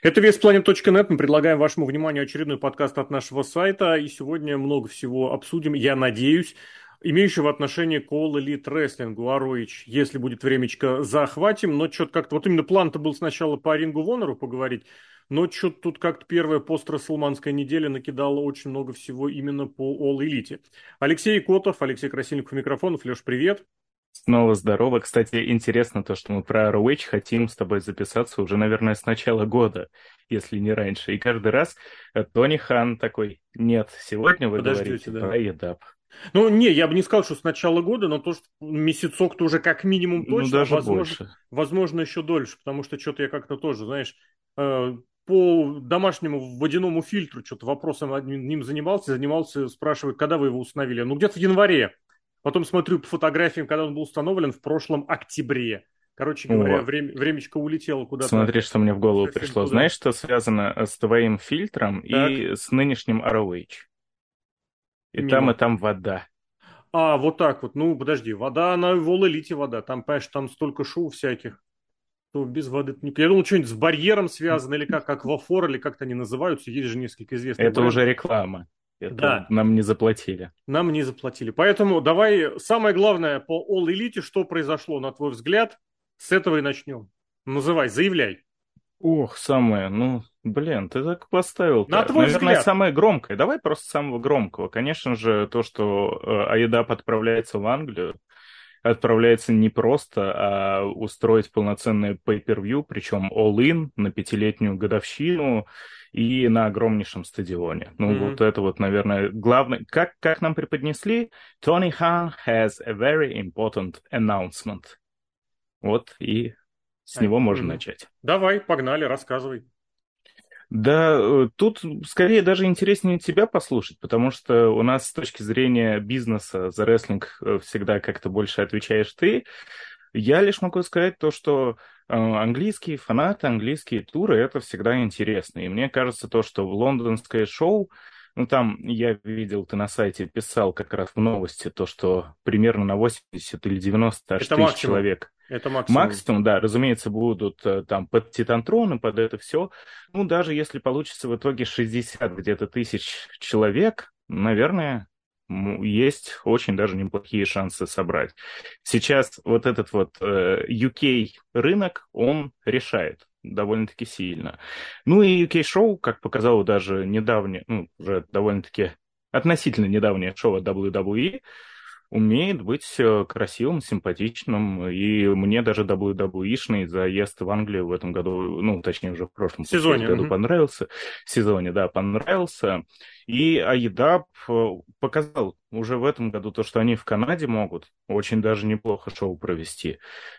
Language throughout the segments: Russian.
Это веспланет.нет. Мы предлагаем вашему вниманию очередной подкаст от нашего сайта. И сегодня много всего обсудим, я надеюсь, имеющего отношение к All Elite Wrestling. Ароич, если будет времечко, захватим. Но что-то как-то... Вот именно план-то был сначала по Рингу Вонору поговорить, но что-то тут как-то первая пост-расселманская неделя накидала очень много всего именно по All Elite. Алексей Котов, Алексей Красильников, микрофонов. Леш, привет. Снова здорово. Кстати, интересно то, что мы про ROH хотим с тобой записаться уже, наверное, с начала года, если не раньше. И каждый раз э, Тони Хан такой, нет, сегодня вы Подождите, говорите да. про EDAP. Ну, не, я бы не сказал, что с начала года, но то, что месяцок-то уже как минимум ну, точно, ну, даже возможно, больше. возможно, еще дольше, потому что что-то я как-то тоже, знаешь, э, по домашнему водяному фильтру что-то вопросом одним занимался, занимался, спрашивает, когда вы его установили? Ну, где-то в январе. Потом смотрю по фотографиям, когда он был установлен в прошлом октябре. Короче говоря, время, времечко улетело куда-то. Смотри, что мне в голову Совсем пришло. Туда. Знаешь, что связано с твоим фильтром так. и с нынешним ROH? И Мимо. там, и там вода. А, вот так вот. Ну, подожди, вода, она в All вода. Там, понимаешь, там столько шоу всяких. То без воды... Я думал, что-нибудь с барьером связано, или как, аквафор, или как-то они называются. Есть же несколько известных. Это брендов. уже реклама. Это да. нам не заплатили. Нам не заплатили. Поэтому давай самое главное по All Elite, что произошло, на твой взгляд, с этого и начнем. Называй, заявляй. Ох, самое, ну, блин, ты так поставил. На твой Наверное, взгляд. самое громкое. Давай просто самого громкого. Конечно же, то, что э, Аидап отправляется в Англию, отправляется не просто, а устроить полноценное pay-per-view, причем all-in на пятилетнюю годовщину и на огромнейшем стадионе. Ну, mm-hmm. вот это вот, наверное, главное. Как, как нам преподнесли? Tony Khan has a very important announcement. Вот, и с него можно mm-hmm. начать. Давай, погнали, рассказывай. Да, э, тут скорее даже интереснее тебя послушать, потому что у нас с точки зрения бизнеса за рестлинг э, всегда как-то больше отвечаешь ты. Я лишь могу сказать то, что английские фанаты, английские туры, это всегда интересно. И мне кажется то, что в лондонское шоу, ну там я видел, ты на сайте писал как раз в новости то, что примерно на 80 или 90 аж тысяч человек это максимум. Максимум, да, разумеется, будут э, там под титантроны, под это все. Ну, даже если получится в итоге 60 где-то тысяч человек, наверное, есть очень даже неплохие шансы собрать. Сейчас вот этот вот э, UK рынок, он решает довольно-таки сильно. Ну и UK-шоу, как показало даже недавнее, ну, уже довольно-таки относительно недавнее шоу от WWE, умеет быть э, красивым, симпатичным, и мне даже WWE-шный заезд в Англию в этом году, ну, точнее, уже в прошлом сезоне году угу. понравился, в сезоне, да, понравился, и Айдап э, показал уже в этом году то, что они в Канаде могут очень даже неплохо шоу провести,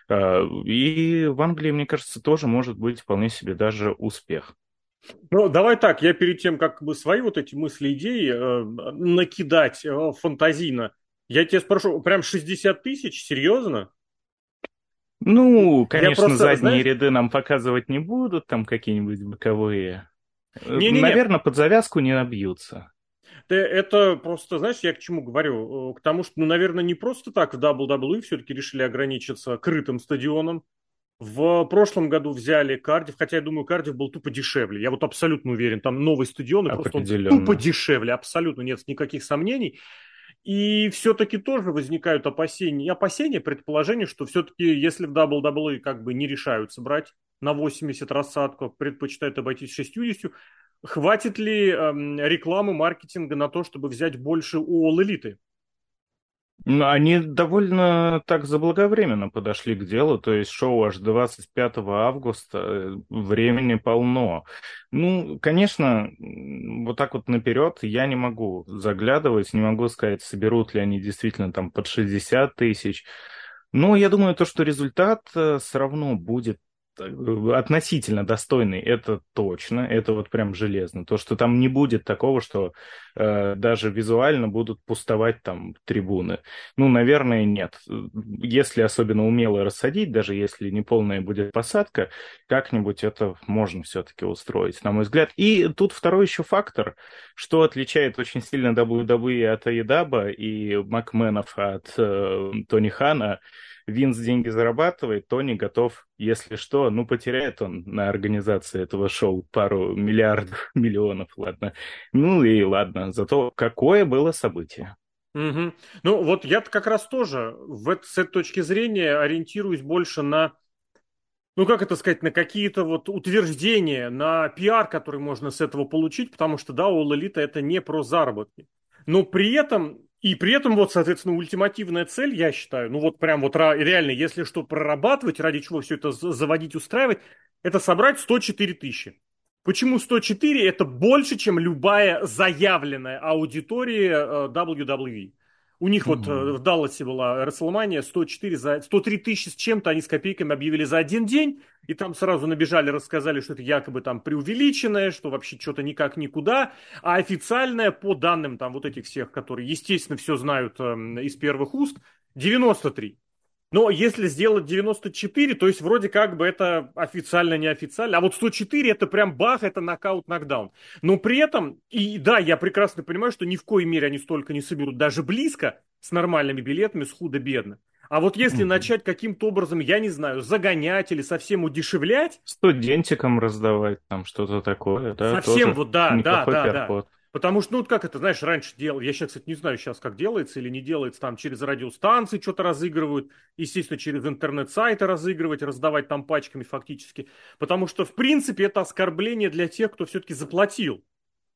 э, и в Англии, мне кажется, тоже может быть вполне себе даже успех. Ну, давай так, я перед тем, как бы свои вот эти мысли, идеи э, накидать э, фантазийно, я тебя спрошу, прям 60 тысяч? Серьезно? Ну, конечно, просто, задние знаешь... ряды нам показывать не будут, там какие-нибудь боковые. Не, не, Наверное, под завязку не набьются. Это просто, знаешь, я к чему говорю? К тому, что, ну, наверное, не просто так в WWE все-таки решили ограничиться крытым стадионом. В прошлом году взяли Кардив, хотя я думаю, Кардив был тупо дешевле. Я вот абсолютно уверен, там новый стадион, и просто он тупо дешевле, абсолютно нет никаких сомнений. И все-таки тоже возникают опасения, опасения, предположения, что все-таки если в WWE как бы не решаются брать на 80 рассадку, предпочитают обойтись 60, хватит ли эм, рекламы, маркетинга на то, чтобы взять больше у All Elite? Ну, они довольно так заблаговременно подошли к делу, то есть шоу аж 25 августа, э, времени полно. Ну, конечно, вот так вот наперед я не могу заглядывать, не могу сказать, соберут ли они действительно там под 60 тысяч. Но я думаю, то, что результат э, все равно будет относительно достойный, это точно, это вот прям железно. То, что там не будет такого, что э, даже визуально будут пустовать там трибуны. Ну, наверное, нет. Если особенно умело рассадить, даже если не полная будет посадка, как-нибудь это можно все-таки устроить, на мой взгляд. И тут второй еще фактор, что отличает очень сильно WWE от Аедаба и Макменов от э, Тони Хана – Винс деньги зарабатывает, Тони готов, если что, ну, потеряет он на организации этого шоу пару миллиардов, миллионов, ладно. Ну и ладно, зато какое было событие. Угу. Ну, вот я как раз тоже в, с этой точки зрения ориентируюсь больше на ну, как это сказать, на какие-то вот утверждения, на пиар, который можно с этого получить, потому что, да, All Elite это не про заработки. Но при этом, и при этом вот, соответственно, ультимативная цель, я считаю, ну вот прям вот реально, если что прорабатывать, ради чего все это заводить, устраивать, это собрать 104 тысячи. Почему 104? Это больше, чем любая заявленная аудитория э, WWE. У них mm-hmm. вот э, в Далласе была Расселмания 104 за 103 тысячи с чем-то, они с копейками объявили за один день, и там сразу набежали, рассказали, что это якобы там преувеличенное, что вообще что-то никак никуда, а официальное по данным там вот этих всех, которые, естественно, все знают э, из первых уст, 93. Но если сделать 94, то есть вроде как бы это официально, неофициально. А вот 104 это прям бах, это нокаут, нокдаун. Но при этом, и да, я прекрасно понимаю, что ни в коей мере они столько не соберут, даже близко, с нормальными билетами, с худо-бедно. А вот если mm-hmm. начать каким-то образом, я не знаю, загонять или совсем удешевлять... Студентикам раздавать там что-то такое, да? Совсем вот, да, да, да, да. Потому что, ну, как это, знаешь, раньше делал, я сейчас, кстати, не знаю сейчас, как делается или не делается, там через радиостанции что-то разыгрывают, естественно, через интернет-сайты разыгрывать, раздавать там пачками фактически. Потому что, в принципе, это оскорбление для тех, кто все-таки заплатил.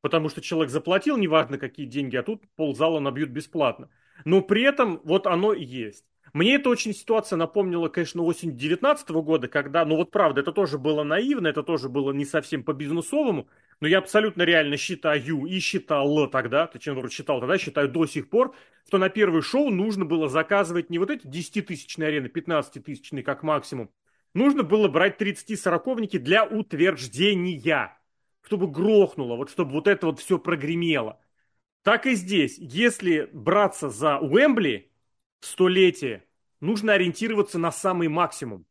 Потому что человек заплатил, неважно какие деньги, а тут ползала набьют бесплатно. Но при этом вот оно есть. Мне эта очень ситуация напомнила, конечно, осень 2019 года, когда, ну вот правда, это тоже было наивно, это тоже было не совсем по-бизнесовому, но я абсолютно реально считаю и считал тогда, точнее, говорю, считал тогда, считаю до сих пор, что на первое шоу нужно было заказывать не вот эти 10-тысячные арены, 15-тысячные как максимум, нужно было брать 30-сороковники для утверждения, чтобы грохнуло, вот чтобы вот это вот все прогремело. Так и здесь, если браться за Уэмбли, столетие, нужно ориентироваться на самый максимум.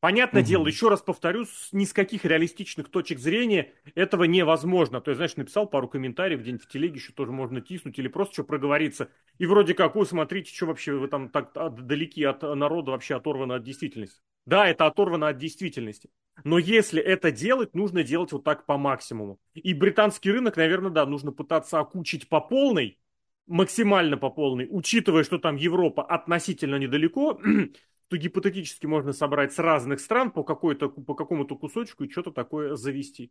Понятное угу. дело, еще раз повторюсь, с ни с каких реалистичных точек зрения этого невозможно. То есть, знаешь, написал пару комментариев где-нибудь в телеге, еще тоже можно тиснуть или просто что проговориться. И вроде как, ой, смотрите, что вообще вы там так далеки от народа, вообще оторваны от действительности. Да, это оторвано от действительности. Но если это делать, нужно делать вот так по максимуму. И британский рынок, наверное, да, нужно пытаться окучить по полной, максимально по полной, учитывая, что там Европа относительно недалеко, то гипотетически можно собрать с разных стран по, какой-то, по какому-то кусочку и что-то такое завести.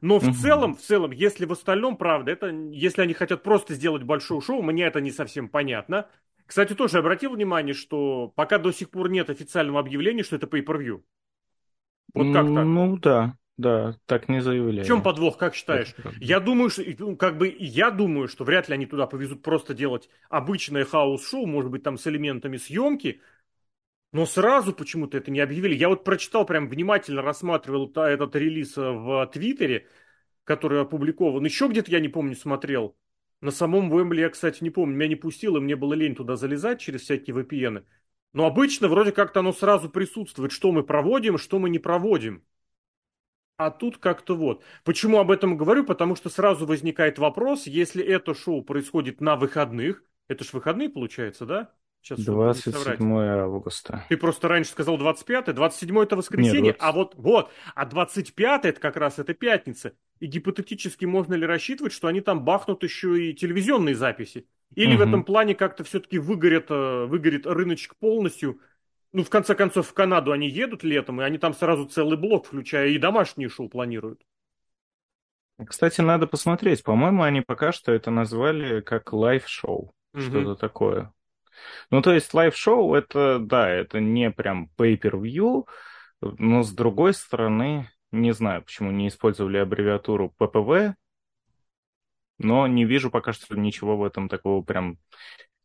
Но в угу. целом, в целом, если в остальном, правда, это, если они хотят просто сделать большое шоу, мне это не совсем понятно. Кстати, тоже обратил внимание, что пока до сих пор нет официального объявления, что это pay-per-view. Вот как так? Ну да, да, так не заявляли. В чем подвох, как считаешь? Я думаю, что, ну, как бы, я думаю, что вряд ли они туда повезут просто делать обычное хаос-шоу, может быть, там с элементами съемки, но сразу почему-то это не объявили. Я вот прочитал, прям внимательно рассматривал этот релиз э, в Твиттере, который опубликован. Еще где-то, я не помню, смотрел. На самом Уэмбли я, кстати, не помню. Меня не пустило, мне было лень туда залезать через всякие VPN. Но обычно вроде как-то оно сразу присутствует, что мы проводим, что мы не проводим. А тут как-то вот. Почему об этом говорю? Потому что сразу возникает вопрос, если это шоу происходит на выходных, это ж выходные получается, да? Сейчас 27 августа. Ты просто раньше сказал 25 27 это воскресенье, Нет, 20... а вот, вот, а 25 это как раз это пятница. И гипотетически можно ли рассчитывать, что они там бахнут еще и телевизионные записи? Или угу. в этом плане как-то все-таки выгорит, э, выгорит рыночек полностью, ну, в конце концов, в Канаду они едут летом, и они там сразу целый блок, включая и домашние шоу, планируют. Кстати, надо посмотреть. По-моему, они пока что это назвали как live-шоу. Угу. Что-то такое. Ну, то есть live-шоу это, да, это не прям pay-per-view, но с другой стороны, не знаю, почему не использовали аббревиатуру ППВ, но не вижу пока что ничего в этом такого прям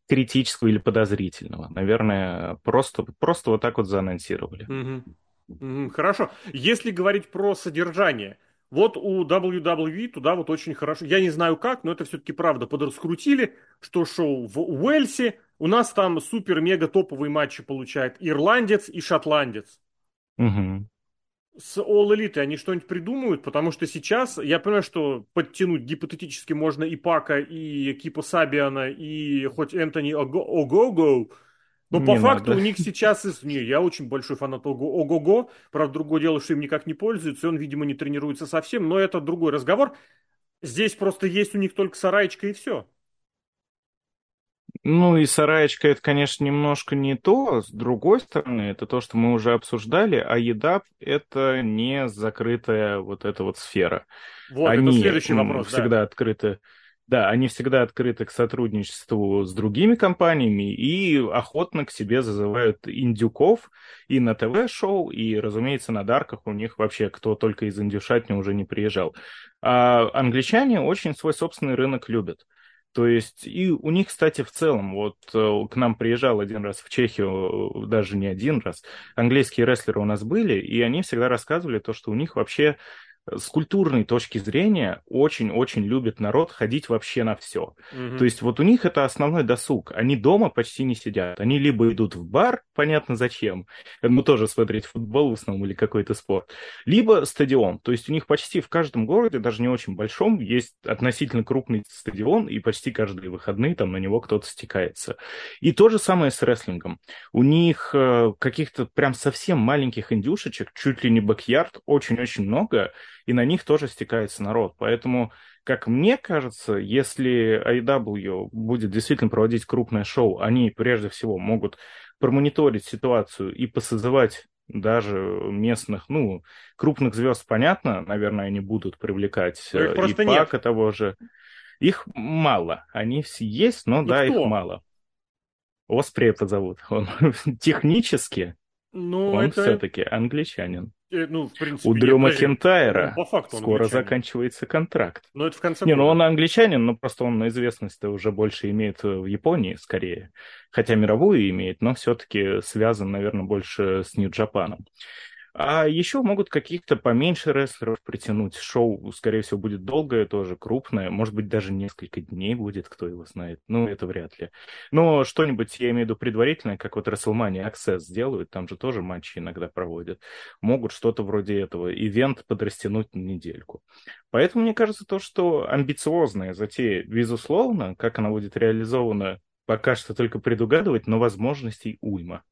критического или подозрительного. Наверное, просто, просто вот так вот заанонсировали. Угу. Хорошо. Если говорить про содержание, вот у WWE туда вот очень хорошо, я не знаю как, но это все-таки правда, подраскрутили, что шоу в Уэльсе, у нас там супер-мега топовые матчи получает ирландец и шотландец. Угу с All Elite они что-нибудь придумают? Потому что сейчас, я понимаю, что подтянуть гипотетически можно и Пака, и Кипа Сабиана, и хоть Энтони Ого-Го, Но по Не факту надо. у них сейчас... из- Не, я очень большой фанат Ого- Ого-Го. Правда, другое дело, что им никак не пользуется, и он, видимо, не тренируется совсем, но это другой разговор. Здесь просто есть у них только сараечка и все. Ну и сараечка это, конечно, немножко не то. С другой стороны, это то, что мы уже обсуждали, а еда это не закрытая вот эта вот сфера. Вот, это Они следующий м, вопрос, да. всегда открыты. Да, они всегда открыты к сотрудничеству с другими компаниями и охотно к себе зазывают индюков и на ТВ-шоу, и, разумеется, на Дарках у них вообще кто только из индюшатни уже не приезжал. А англичане очень свой собственный рынок любят. То есть, и у них, кстати, в целом, вот э, к нам приезжал один раз в Чехию, э, даже не один раз, английские рестлеры у нас были, и они всегда рассказывали то, что у них вообще с культурной точки зрения очень-очень любит народ ходить вообще на все. Мгм. То есть вот у них это основной досуг. Они дома почти не сидят. Они либо идут в бар, понятно зачем, ну тоже смотреть футбол в основном или какой-то спорт, либо стадион. То есть у них почти в каждом городе, даже не очень большом, есть относительно крупный стадион, и почти каждые выходные там на него кто-то стекается. И то же самое с рестлингом. У них э, каких-то прям совсем маленьких индюшечек, чуть ли не бэк-ярд, очень-очень много, и на них тоже стекается народ. Поэтому, как мне кажется, если AEW будет действительно проводить крупное шоу, они прежде всего могут промониторить ситуацию и посозывать даже местных, ну, крупных звезд, понятно, наверное, они будут привлекать Но их э, просто и нет. Пака того же. Их мало. Они все есть, но Ну, да, кто? их мало. Оспри это зовут. Он технически, Ну, он это... все-таки англичанин. Э, Ну, в принципе, У Дрю. Макентайра Ну, по факту скоро англичанин. заканчивается контракт. Но это в конце Не, ну года. он англичанин, но просто он на известность уже больше имеет э, в Японии скорее. Хотя мировую имеет, но все-таки связан, наверное, больше с Нью-Джапаном. А еще могут каких-то поменьше рестлеров притянуть. Шоу, скорее всего, будет долгое, тоже крупное. Может быть, даже несколько дней будет, кто его знает. Ну, это вряд ли. Но что-нибудь, я имею в виду предварительное, как вот WrestleMania Access сделают, там же тоже матчи иногда проводят. Могут что-то вроде этого. Ивент подрастянуть на недельку. Поэтому мне кажется, то, что амбициозная затея, безусловно, как она будет реализована, пока что только предугадывать, но возможностей уйма.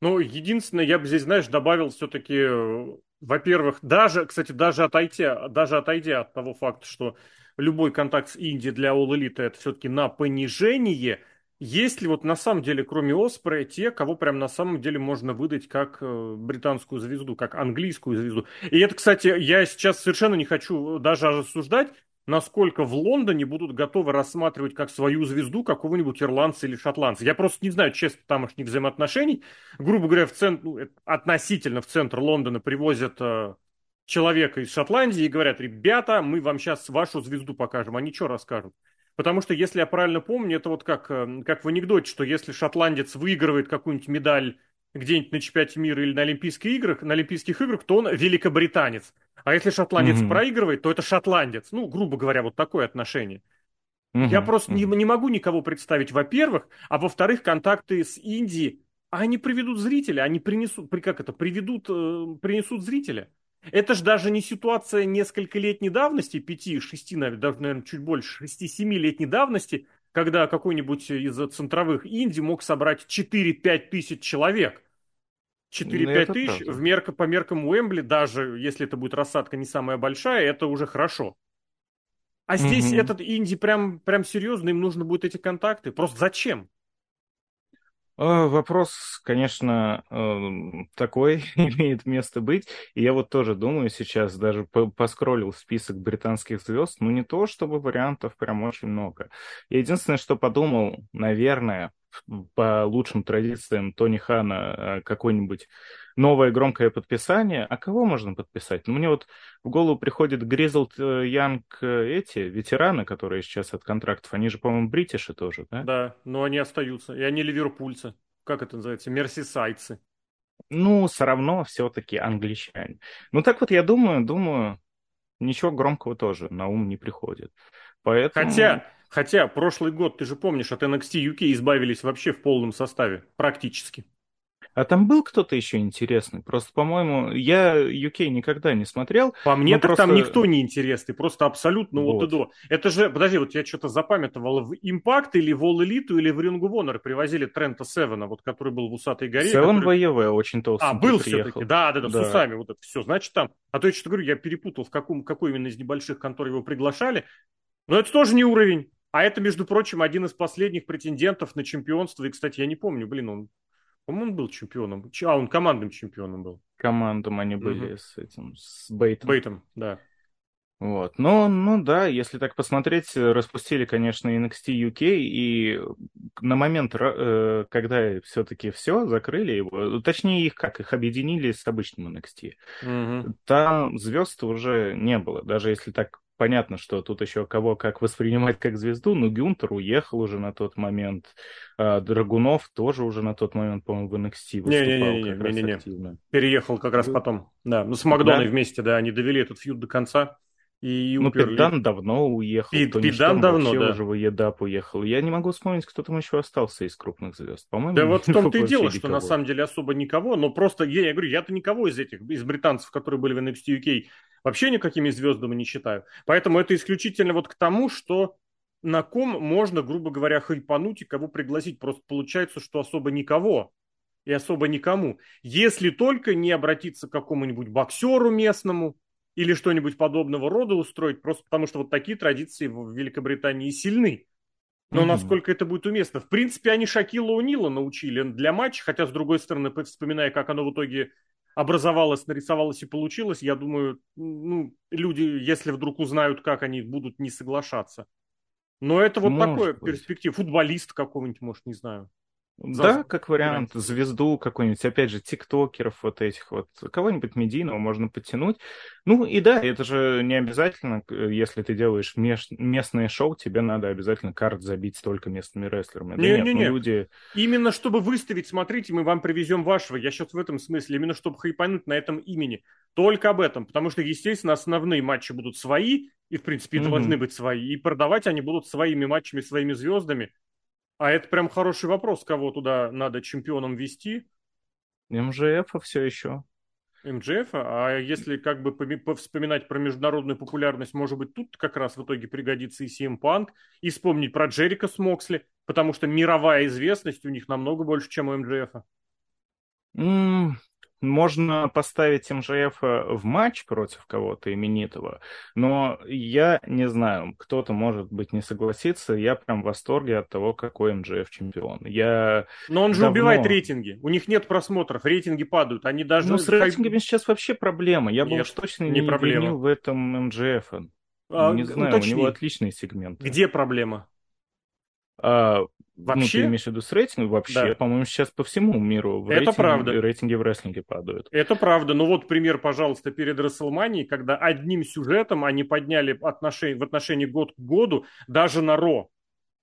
Ну, единственное, я бы здесь, знаешь, добавил все-таки, во-первых, даже, кстати, даже отойдя, даже отойдя от того факта, что любой контакт с Индией для All Elite это все-таки на понижение, есть ли вот на самом деле, кроме Оспрея, те, кого прям на самом деле можно выдать как э, британскую звезду, как английскую звезду? И это, кстати, я сейчас совершенно не хочу даже рассуждать, насколько в Лондоне будут готовы рассматривать как свою звезду какого-нибудь ирландца или шотландца. Я просто не знаю честно тамошних взаимоотношений. Грубо говоря, в центр, ну, это относительно в центр Лондона привозят э, человека из Шотландии и говорят, ребята, мы вам сейчас вашу звезду покажем. Они что расскажут? Потому что, если я правильно помню, это вот как, э, как в анекдоте, что если шотландец выигрывает какую-нибудь медаль где-нибудь на чемпионате мира или на Олимпийских играх, на Олимпийских играх, то он великобританец. А если шотландец Мгм. проигрывает, то это шотландец. Ну, грубо говоря, вот такое отношение. Мгм, Я просто не, мгм. не могу никого представить, во-первых, а во-вторых, контакты с Индией, а они приведут зрителя, они принесут, при, как это, приведут, э, принесут зрителя. Это же даже не ситуация несколько летней давности, пяти, шести, навер- даже, наверное, чуть больше, шести-семи летней давности, когда какой-нибудь из центровых Индий мог собрать 4-5 тысяч человек. 4-5 Ну, тысяч правда. в мерка, по меркам Уэмбли, даже если это будет рассадка не самая большая, это уже хорошо. А здесь Мгм. этот инди прям, прям серьезно, им нужно будет эти контакты. Просто зачем? А, Вопрос, конечно, эм, такой имеет место быть. И я вот тоже думаю сейчас, даже по- поскроллил список британских звезд, ну не то, чтобы вариантов прям очень много. Я единственное, что подумал, наверное, по лучшим традициям Тони Хана э, какое-нибудь новое громкое подписание. А кого можно подписать? Ну, мне вот в голову приходит Гризлд Янг эти, ветераны, которые сейчас от контрактов, они же, по-моему, бритиши тоже, да? Да, но они остаются. И они ливерпульцы. Как это называется? Мерсисайдцы. Ну, все равно все-таки англичане. Ну, так вот я думаю, думаю, ничего громкого тоже на ум не приходит. Поэтому... Хотя, хотя, прошлый год, ты же помнишь, от NXT UK избавились вообще в полном составе. Практически. А там был кто-то еще интересный? Просто, по-моему, я UK никогда не смотрел. По мне, так просто... там никто не интересный, просто абсолютно вот. и до. Это же, подожди, вот я что-то запамятовал, в Impact или в All Elite или в Ring of Honor привозили Трента Севена, вот который был в Усатой горе. Севен который... ВЕВ очень толстый. А, был все-таки, да, да, да, да, с усами, вот это все. Значит, там, а то я что-то говорю, я перепутал, в каком, какой именно из небольших контор его приглашали. Но это тоже не уровень. А это, между прочим, один из последних претендентов на чемпионство. И, кстати, я не помню, блин, он по-моему, он был чемпионом. А, он командным чемпионом был. Командом они были угу. с этим, с Бейтом. Бейтом, да. Вот. Ну, ну да, если так посмотреть, распустили, конечно, NXT UK, и на момент, э, когда все-таки все, закрыли его, точнее их как, их объединили с обычным NXT, угу. там звезд уже не было, даже если так понятно, что тут еще кого как воспринимать как звезду, но Гюнтер уехал уже на тот момент, а Драгунов тоже уже на тот момент, по-моему, в NXT выступал не, не, не, как не, не, не, активно. Переехал как раз потом, да, ну с Макдоной да. вместе, да, они довели этот фьюд до конца. И ну, уперли... Педан давно уехал. Тони Пидан давно, да. уже в Едап уехал. Я не могу вспомнить, кто там еще остался из крупных звезд. По-моему, да вот в том-то и дело, что на самом деле особо никого, но просто, я, я говорю, я-то никого из этих, из британцев, которые были в NXT UK, вообще никакими звездами не считаю. Поэтому это исключительно вот к тому, что на ком можно, грубо говоря, хайпануть и кого пригласить. Просто получается, что особо никого и особо никому. Если только не обратиться к какому-нибудь боксеру местному, или что-нибудь подобного рода устроить, просто потому что вот такие традиции в Великобритании сильны. Но mm-hmm. насколько это будет уместно? В принципе, они Шакила Унила научили для матча, хотя, с другой стороны, вспоминая, как оно в итоге образовалось, нарисовалось и получилось, я думаю, ну, люди, если вдруг узнают, как они будут не соглашаться. Но это вот может такое перспектив. Футболист какого-нибудь, может, не знаю. Да, как вариант, звезду какую-нибудь, опять же, тиктокеров вот этих вот, кого-нибудь медийного можно подтянуть. Ну и да, это же не обязательно, если ты делаешь меж... местное шоу, тебе надо обязательно карт забить столько местными рестлерами. Не, да нет, не, ну, не. люди... Именно чтобы выставить, смотрите, мы вам привезем вашего, я сейчас в этом смысле, именно чтобы хайпануть на этом имени. Только об этом, потому что, естественно, основные матчи будут свои, и, в принципе, это mm-hmm. должны быть свои, и продавать они будут своими матчами, своими звездами. А это прям хороший вопрос, кого туда надо чемпионом вести. МЖФ все еще. МЖФ, а если как бы вспоминать про международную популярность, может быть, тут как раз в итоге пригодится и CM Punk, и вспомнить про Джерика Смоксли, потому что мировая известность у них намного больше, чем у МЖФ. Mm, можно поставить МЖФ в матч против кого-то именитого, но я не знаю, кто-то, может быть, не согласится. Я прям в восторге от того, какой МЖФ чемпион. Я но он же давно... убивает рейтинги. У них нет просмотров, рейтинги падают. Они даже... Ну, с рейтингами сейчас вообще проблема. Я бы уж точно не, не винил в этом МЖФ. А, не знаю, уточни. у него отличный сегмент. Где проблема? А, Вообще? Ну, ты имеешь в виду с рейтингом? Вообще, да. по-моему, сейчас по всему миру в Это рейтинге, правда. рейтинги в рестлинге падают. Это правда. Ну вот пример, пожалуйста, перед Расселманией, когда одним сюжетом они подняли отношения, в отношении год к году даже на Ро.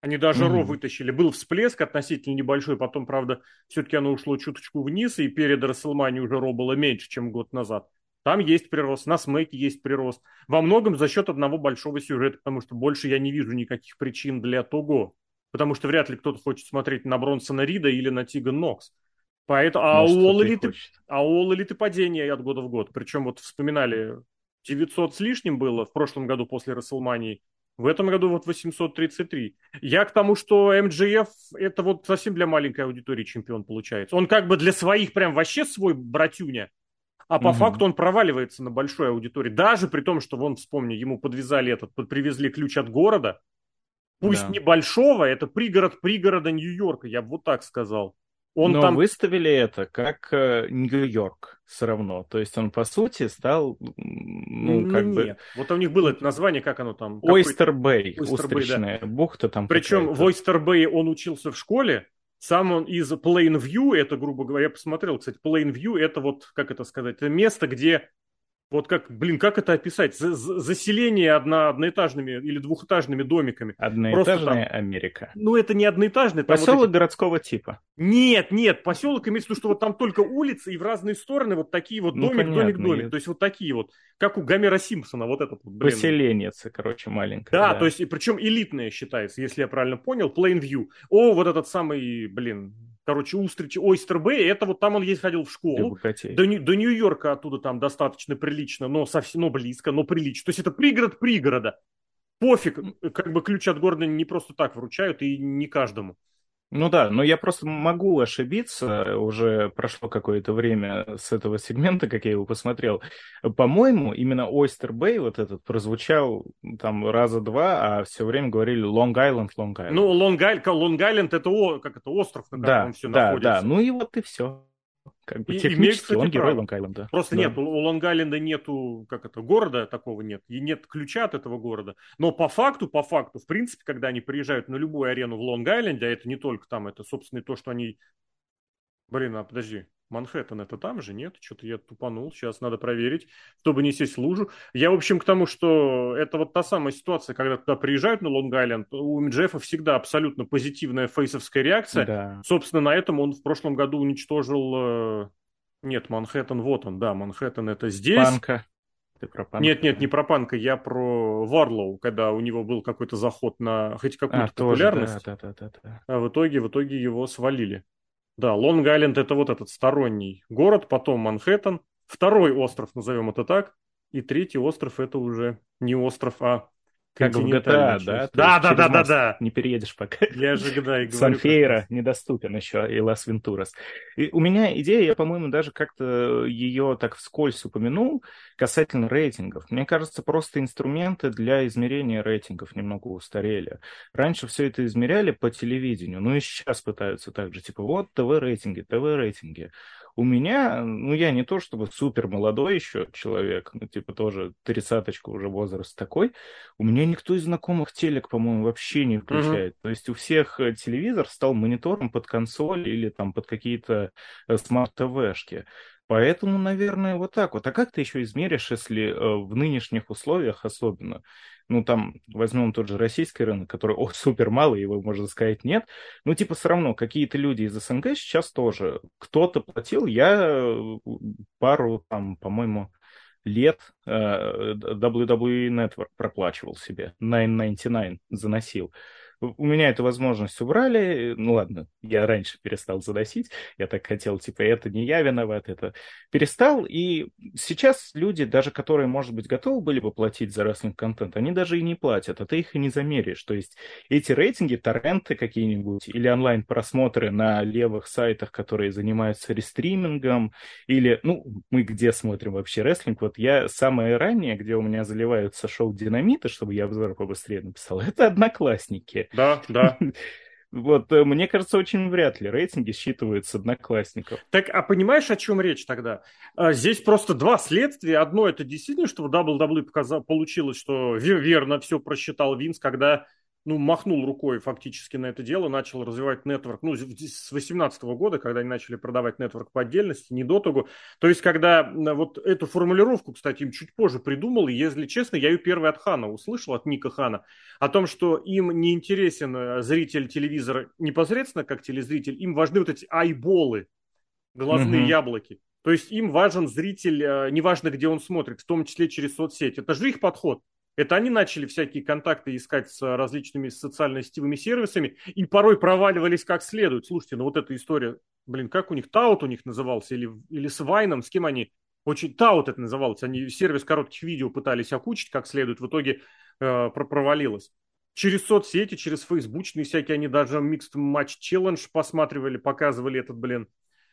Они даже mm-hmm. Ро вытащили. Был всплеск относительно небольшой, потом, правда, все-таки оно ушло чуточку вниз, и перед Расселманией уже Ро было меньше, чем год назад. Там есть прирост, на Смеке есть прирост. Во многом за счет одного большого сюжета, потому что больше я не вижу никаких причин для того, потому что вряд ли кто-то хочет смотреть на Бронсона Рида или на Тиган Нокс. Поэтому, а, Может, у All Elite, а у All Elite падение от года в год. Причем вот вспоминали, 900 с лишним было в прошлом году после Расселмании. В этом году вот 833. Я к тому, что МДФ это вот совсем для маленькой аудитории чемпион получается. Он как бы для своих прям вообще свой братюня, а по угу. факту он проваливается на большой аудитории. Даже при том, что, вон, вспомни, ему подвязали этот, привезли ключ от города, Пусть да. небольшого, это пригород пригорода Нью-Йорка, я бы вот так сказал. Он Но там... выставили это как э, Нью-Йорк все равно. То есть он, по сути, стал, ну, как Нет. бы... Вот у них было это название, как оно там? Ойстер Бэй, устричная да. бухта там Причем в Ойстер Бэй он учился в школе, сам он из Plainview, это, грубо говоря, я посмотрел, кстати, Plainview, это вот, как это сказать, это место, где вот как, блин, как это описать? За, заселение одно, одноэтажными или двухэтажными домиками. Одноэтажная там, Америка. Ну, это не одноэтажный. Поселок вот эти... городского типа. Нет, нет, поселок имеется в виду, что вот там только улицы и в разные стороны вот такие вот ну, домик, понятно, домик, домик. То есть вот такие вот, как у Гомера Симпсона, вот этот вот, блин. Поселенец, короче, маленькая. Да, да, то есть, и причем элитная считается, если я правильно понял, Plain View. О, вот этот самый, блин, короче, Устрич, Ойстер Бэй, это вот там он есть ходил в школу. До, до Нью-Йорка оттуда там достаточно прилично, но совсем, но близко, но прилично. То есть это пригород пригорода. Пофиг, как бы ключ от города не просто так вручают и не каждому. Ну да, но я просто могу ошибиться, уже прошло какое-то время с этого сегмента, как я его посмотрел. По-моему, именно Oyster Bay вот этот прозвучал там раза два, а все время говорили Long Island, Long Island. Ну, Long Island, Long Island это, как это остров, на котором да, все да, находится. Да, ну и вот и все. Как бы и, технически он герой Лонг-Айленда. Просто да. нет, у Лонг-Айленда нету, как это, города такого нет, и нет ключа от этого города. Но по факту, по факту, в принципе, когда они приезжают на любую арену в Лонг-Айленде, а это не только там, это, собственно, и то, что они... Блин, а подожди, Манхэттен это там же, нет? Что-то я тупанул, сейчас надо проверить, чтобы не сесть в лужу. Я, в общем, к тому, что это вот та самая ситуация, когда туда приезжают на Лонг-Айленд, у МДФ всегда абсолютно позитивная фейсовская реакция. Да. Собственно, на этом он в прошлом году уничтожил... Э, нет, Манхэттен, вот он, да, Манхэттен это здесь. Панка. Ты про панка? Нет, нет, не про панка, я про Вардлоу, когда у него был какой-то заход на хоть какую-то а, популярность. Тоже, да, да, да, да. А в итоге, в итоге его свалили. Да, Лонг-Айленд это вот этот сторонний город, потом Манхэттен, второй остров, назовем это так, и третий остров это уже не остров, а как в GTA, да? Да, да, да, да, да. Не переедешь пока. Я же, да, и говорю. Санфейра недоступен еще, и Лас Вентурас. И у меня идея, я, по-моему, даже как-то ее так вскользь упомянул, касательно рейтингов. Мне кажется, просто инструменты для измерения рейтингов немного устарели. Раньше все это измеряли по телевидению, ну и сейчас пытаются так же, типа, вот ТВ-рейтинги, ТВ-рейтинги. У меня, ну, я не то чтобы супер молодой еще человек, ну, типа тоже тридцаточка уже возраст такой. У меня никто из знакомых телек, по-моему, вообще не включает. Mm-hmm. То есть у всех э, телевизор стал монитором под консоль или там под какие-то э, смарт-ТВшки. Поэтому, наверное, вот так вот. А как ты еще измеришь, если э, в нынешних условиях особенно ну, там, возьмем тот же российский рынок, который, о, супер малый, его, можно сказать, нет, ну, типа, все равно, какие-то люди из СНГ сейчас тоже, кто-то платил, я э, пару, там, по-моему, лет э, WWE Network проплачивал себе, 9.99 заносил у меня эту возможность убрали. Ну ладно, я раньше перестал заносить. Я так хотел, типа, это не я виноват, это перестал. И сейчас люди, даже которые, может быть, готовы были бы платить за рестлинг-контент, они даже и не платят, а ты их и не замеришь. То есть эти рейтинги, торренты какие-нибудь или онлайн-просмотры на левых сайтах, которые занимаются рестримингом, или, ну, мы где смотрим вообще рестлинг? Вот я самое раннее, где у меня заливаются шоу Динамита, чтобы я обзор побыстрее написал, это Одноклассники. Да, да. Вот, э, мне кажется, очень вряд ли рейтинги считывают с одноклассников. Так, а понимаешь, о чем речь тогда? А, здесь просто два следствия. Одно, это действительно, что в WWE показал, получилось, что верно все просчитал Винс, когда ну, махнул рукой фактически на это дело, начал развивать нетворк, ну, с 2018 года, когда они начали продавать нетворк по отдельности, не до того. То есть, когда вот эту формулировку, кстати, им чуть позже придумал, и, если честно, я ее первый от Хана услышал, от Ника Хана, о том, что им не интересен э, зритель телевизора непосредственно как телезритель, им важны вот эти айболы, глазные mm-hmm. яблоки. То есть им важен зритель, э, неважно, где он смотрит, в том числе через соцсети. Это же их подход. Это они начали всякие контакты искать с различными социально-сетевыми сервисами и порой проваливались как следует. Слушайте, ну вот эта история, блин, как у них, Таут у них назывался, или, или с Вайном, с кем они, очень, Таут это называлось, они сервис коротких видео пытались окучить как следует, в итоге э, провалилось. Через соцсети, через фейсбучные всякие, они даже Mixed Match Challenge посматривали, показывали этот, блин,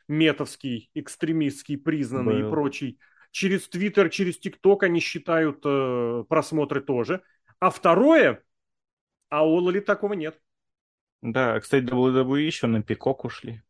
метовский, экстремистский, признанный Был. и прочий через Твиттер, через ТикТок они считают э, просмотры тоже. А второе, а у Лоли такого нет. Да, кстати, WWE еще на Пикок ушли.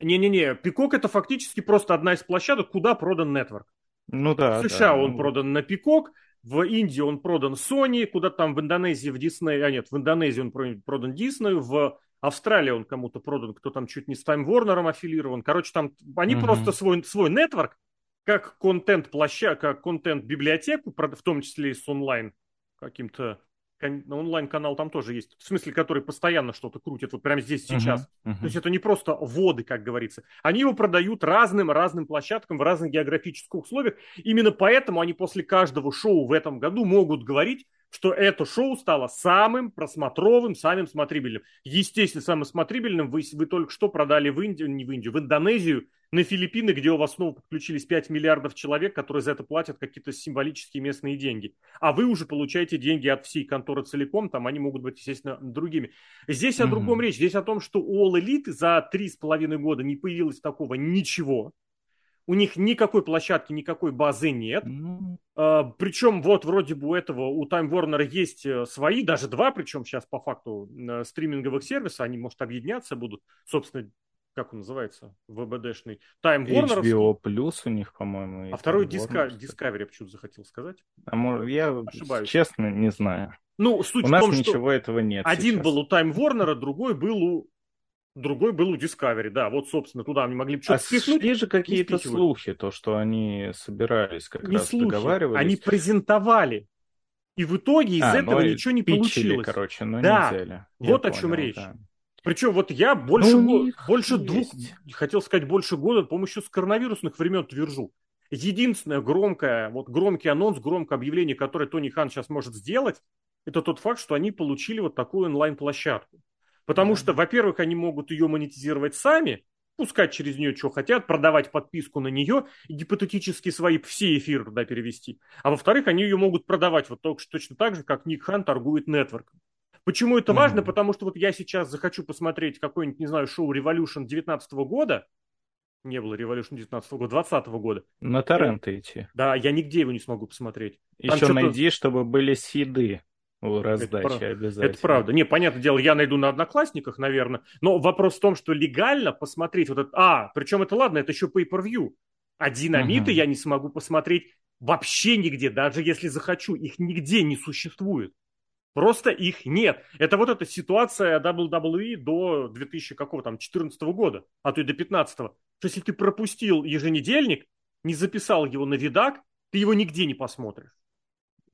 Не-не-не, Пикок это фактически просто одна из площадок, куда продан нетворк. Ну да. В США да. он продан на Пикок, в Индии он продан Sony, куда там в Индонезии, в Дисней, а нет, в Индонезии он продан Диснею, в Австралии он кому-то продан, кто там чуть не с Time Warner аффилирован. Короче, там они угу. просто свой, свой нетворк как контент площадь, как контент библиотеку, в том числе и с онлайн каким-то онлайн-канал там тоже есть, в смысле, который постоянно что-то крутит, вот прямо здесь, сейчас. Uh-huh, uh-huh. То есть это не просто воды, как говорится. Они его продают разным-разным площадкам в разных географических условиях. Именно поэтому они после каждого шоу в этом году могут говорить, что это шоу стало самым просмотровым, самым смотрибельным. Естественно, самым смотрибельным вы, вы только что продали в Индию, не в Индию, в Индонезию, на Филиппины, где у вас снова подключились 5 миллиардов человек, которые за это платят какие-то символические местные деньги. А вы уже получаете деньги от всей конторы целиком, там они могут быть, естественно, другими. Здесь mm-hmm. о другом речь. Здесь о том, что у All Elite за 3,5 года не появилось такого ничего у них никакой площадки, никакой базы нет. Mm. А, причем вот вроде бы у этого, у Time Warner есть э, свои, даже два, причем сейчас по факту э, стриминговых сервисов, они, может, объединяться будут, собственно, как он называется, ВБДшный, Time Warner. HBO Plus у них, по-моему. А второй Disca- Discovery, я почему-то захотел сказать. А может, я, Ошибаюсь. честно, не знаю. Ну, суть у в нас том, ничего этого нет Один сейчас. был у Time Warner, другой был у Другой был у Discovery, да. Вот, собственно, туда они могли бы что-то а шли же какие-то слухи, то, что они собирались как не раз слухи, договаривались. Они презентовали. И в итоге из а, этого ну ничего не пичили, получилось. короче, но да, не взяли. вот Я о чем понял, речь. Да. Причем вот я больше, ну, больше двух, хотел сказать больше года, по-моему, еще с коронавирусных времен твержу. Единственное громкое, вот громкий анонс, громкое объявление, которое Тони Хан сейчас может сделать, это тот факт, что они получили вот такую онлайн-площадку. Потому что, во-первых, они могут ее монетизировать сами, пускать через нее, что хотят, продавать подписку на нее и гипотетически свои все эфиры туда перевести. А во-вторых, они ее могут продавать вот точно так же, как Ник Хан торгует нетворком. Почему это mm-hmm. важно? Потому что вот я сейчас захочу посмотреть какое-нибудь, не знаю, шоу Revolution 19 года, не было Revolution 19 года, 20 года. На торренты идти. Да, я нигде его не смогу посмотреть. Там Еще найди, чтобы были сиды раздачи это, обязательно. Это правда. Не, понятное дело, я найду на Одноклассниках, наверное. Но вопрос в том, что легально посмотреть вот это... А, причем это ладно, это еще pay-per-view. А динамиты угу. я не смогу посмотреть вообще нигде, даже если захочу. Их нигде не существует. Просто их нет. Это вот эта ситуация WWE до 2000 какого там, 14 года, а то и до 15 -го. То есть, если ты пропустил еженедельник, не записал его на видак, ты его нигде не посмотришь.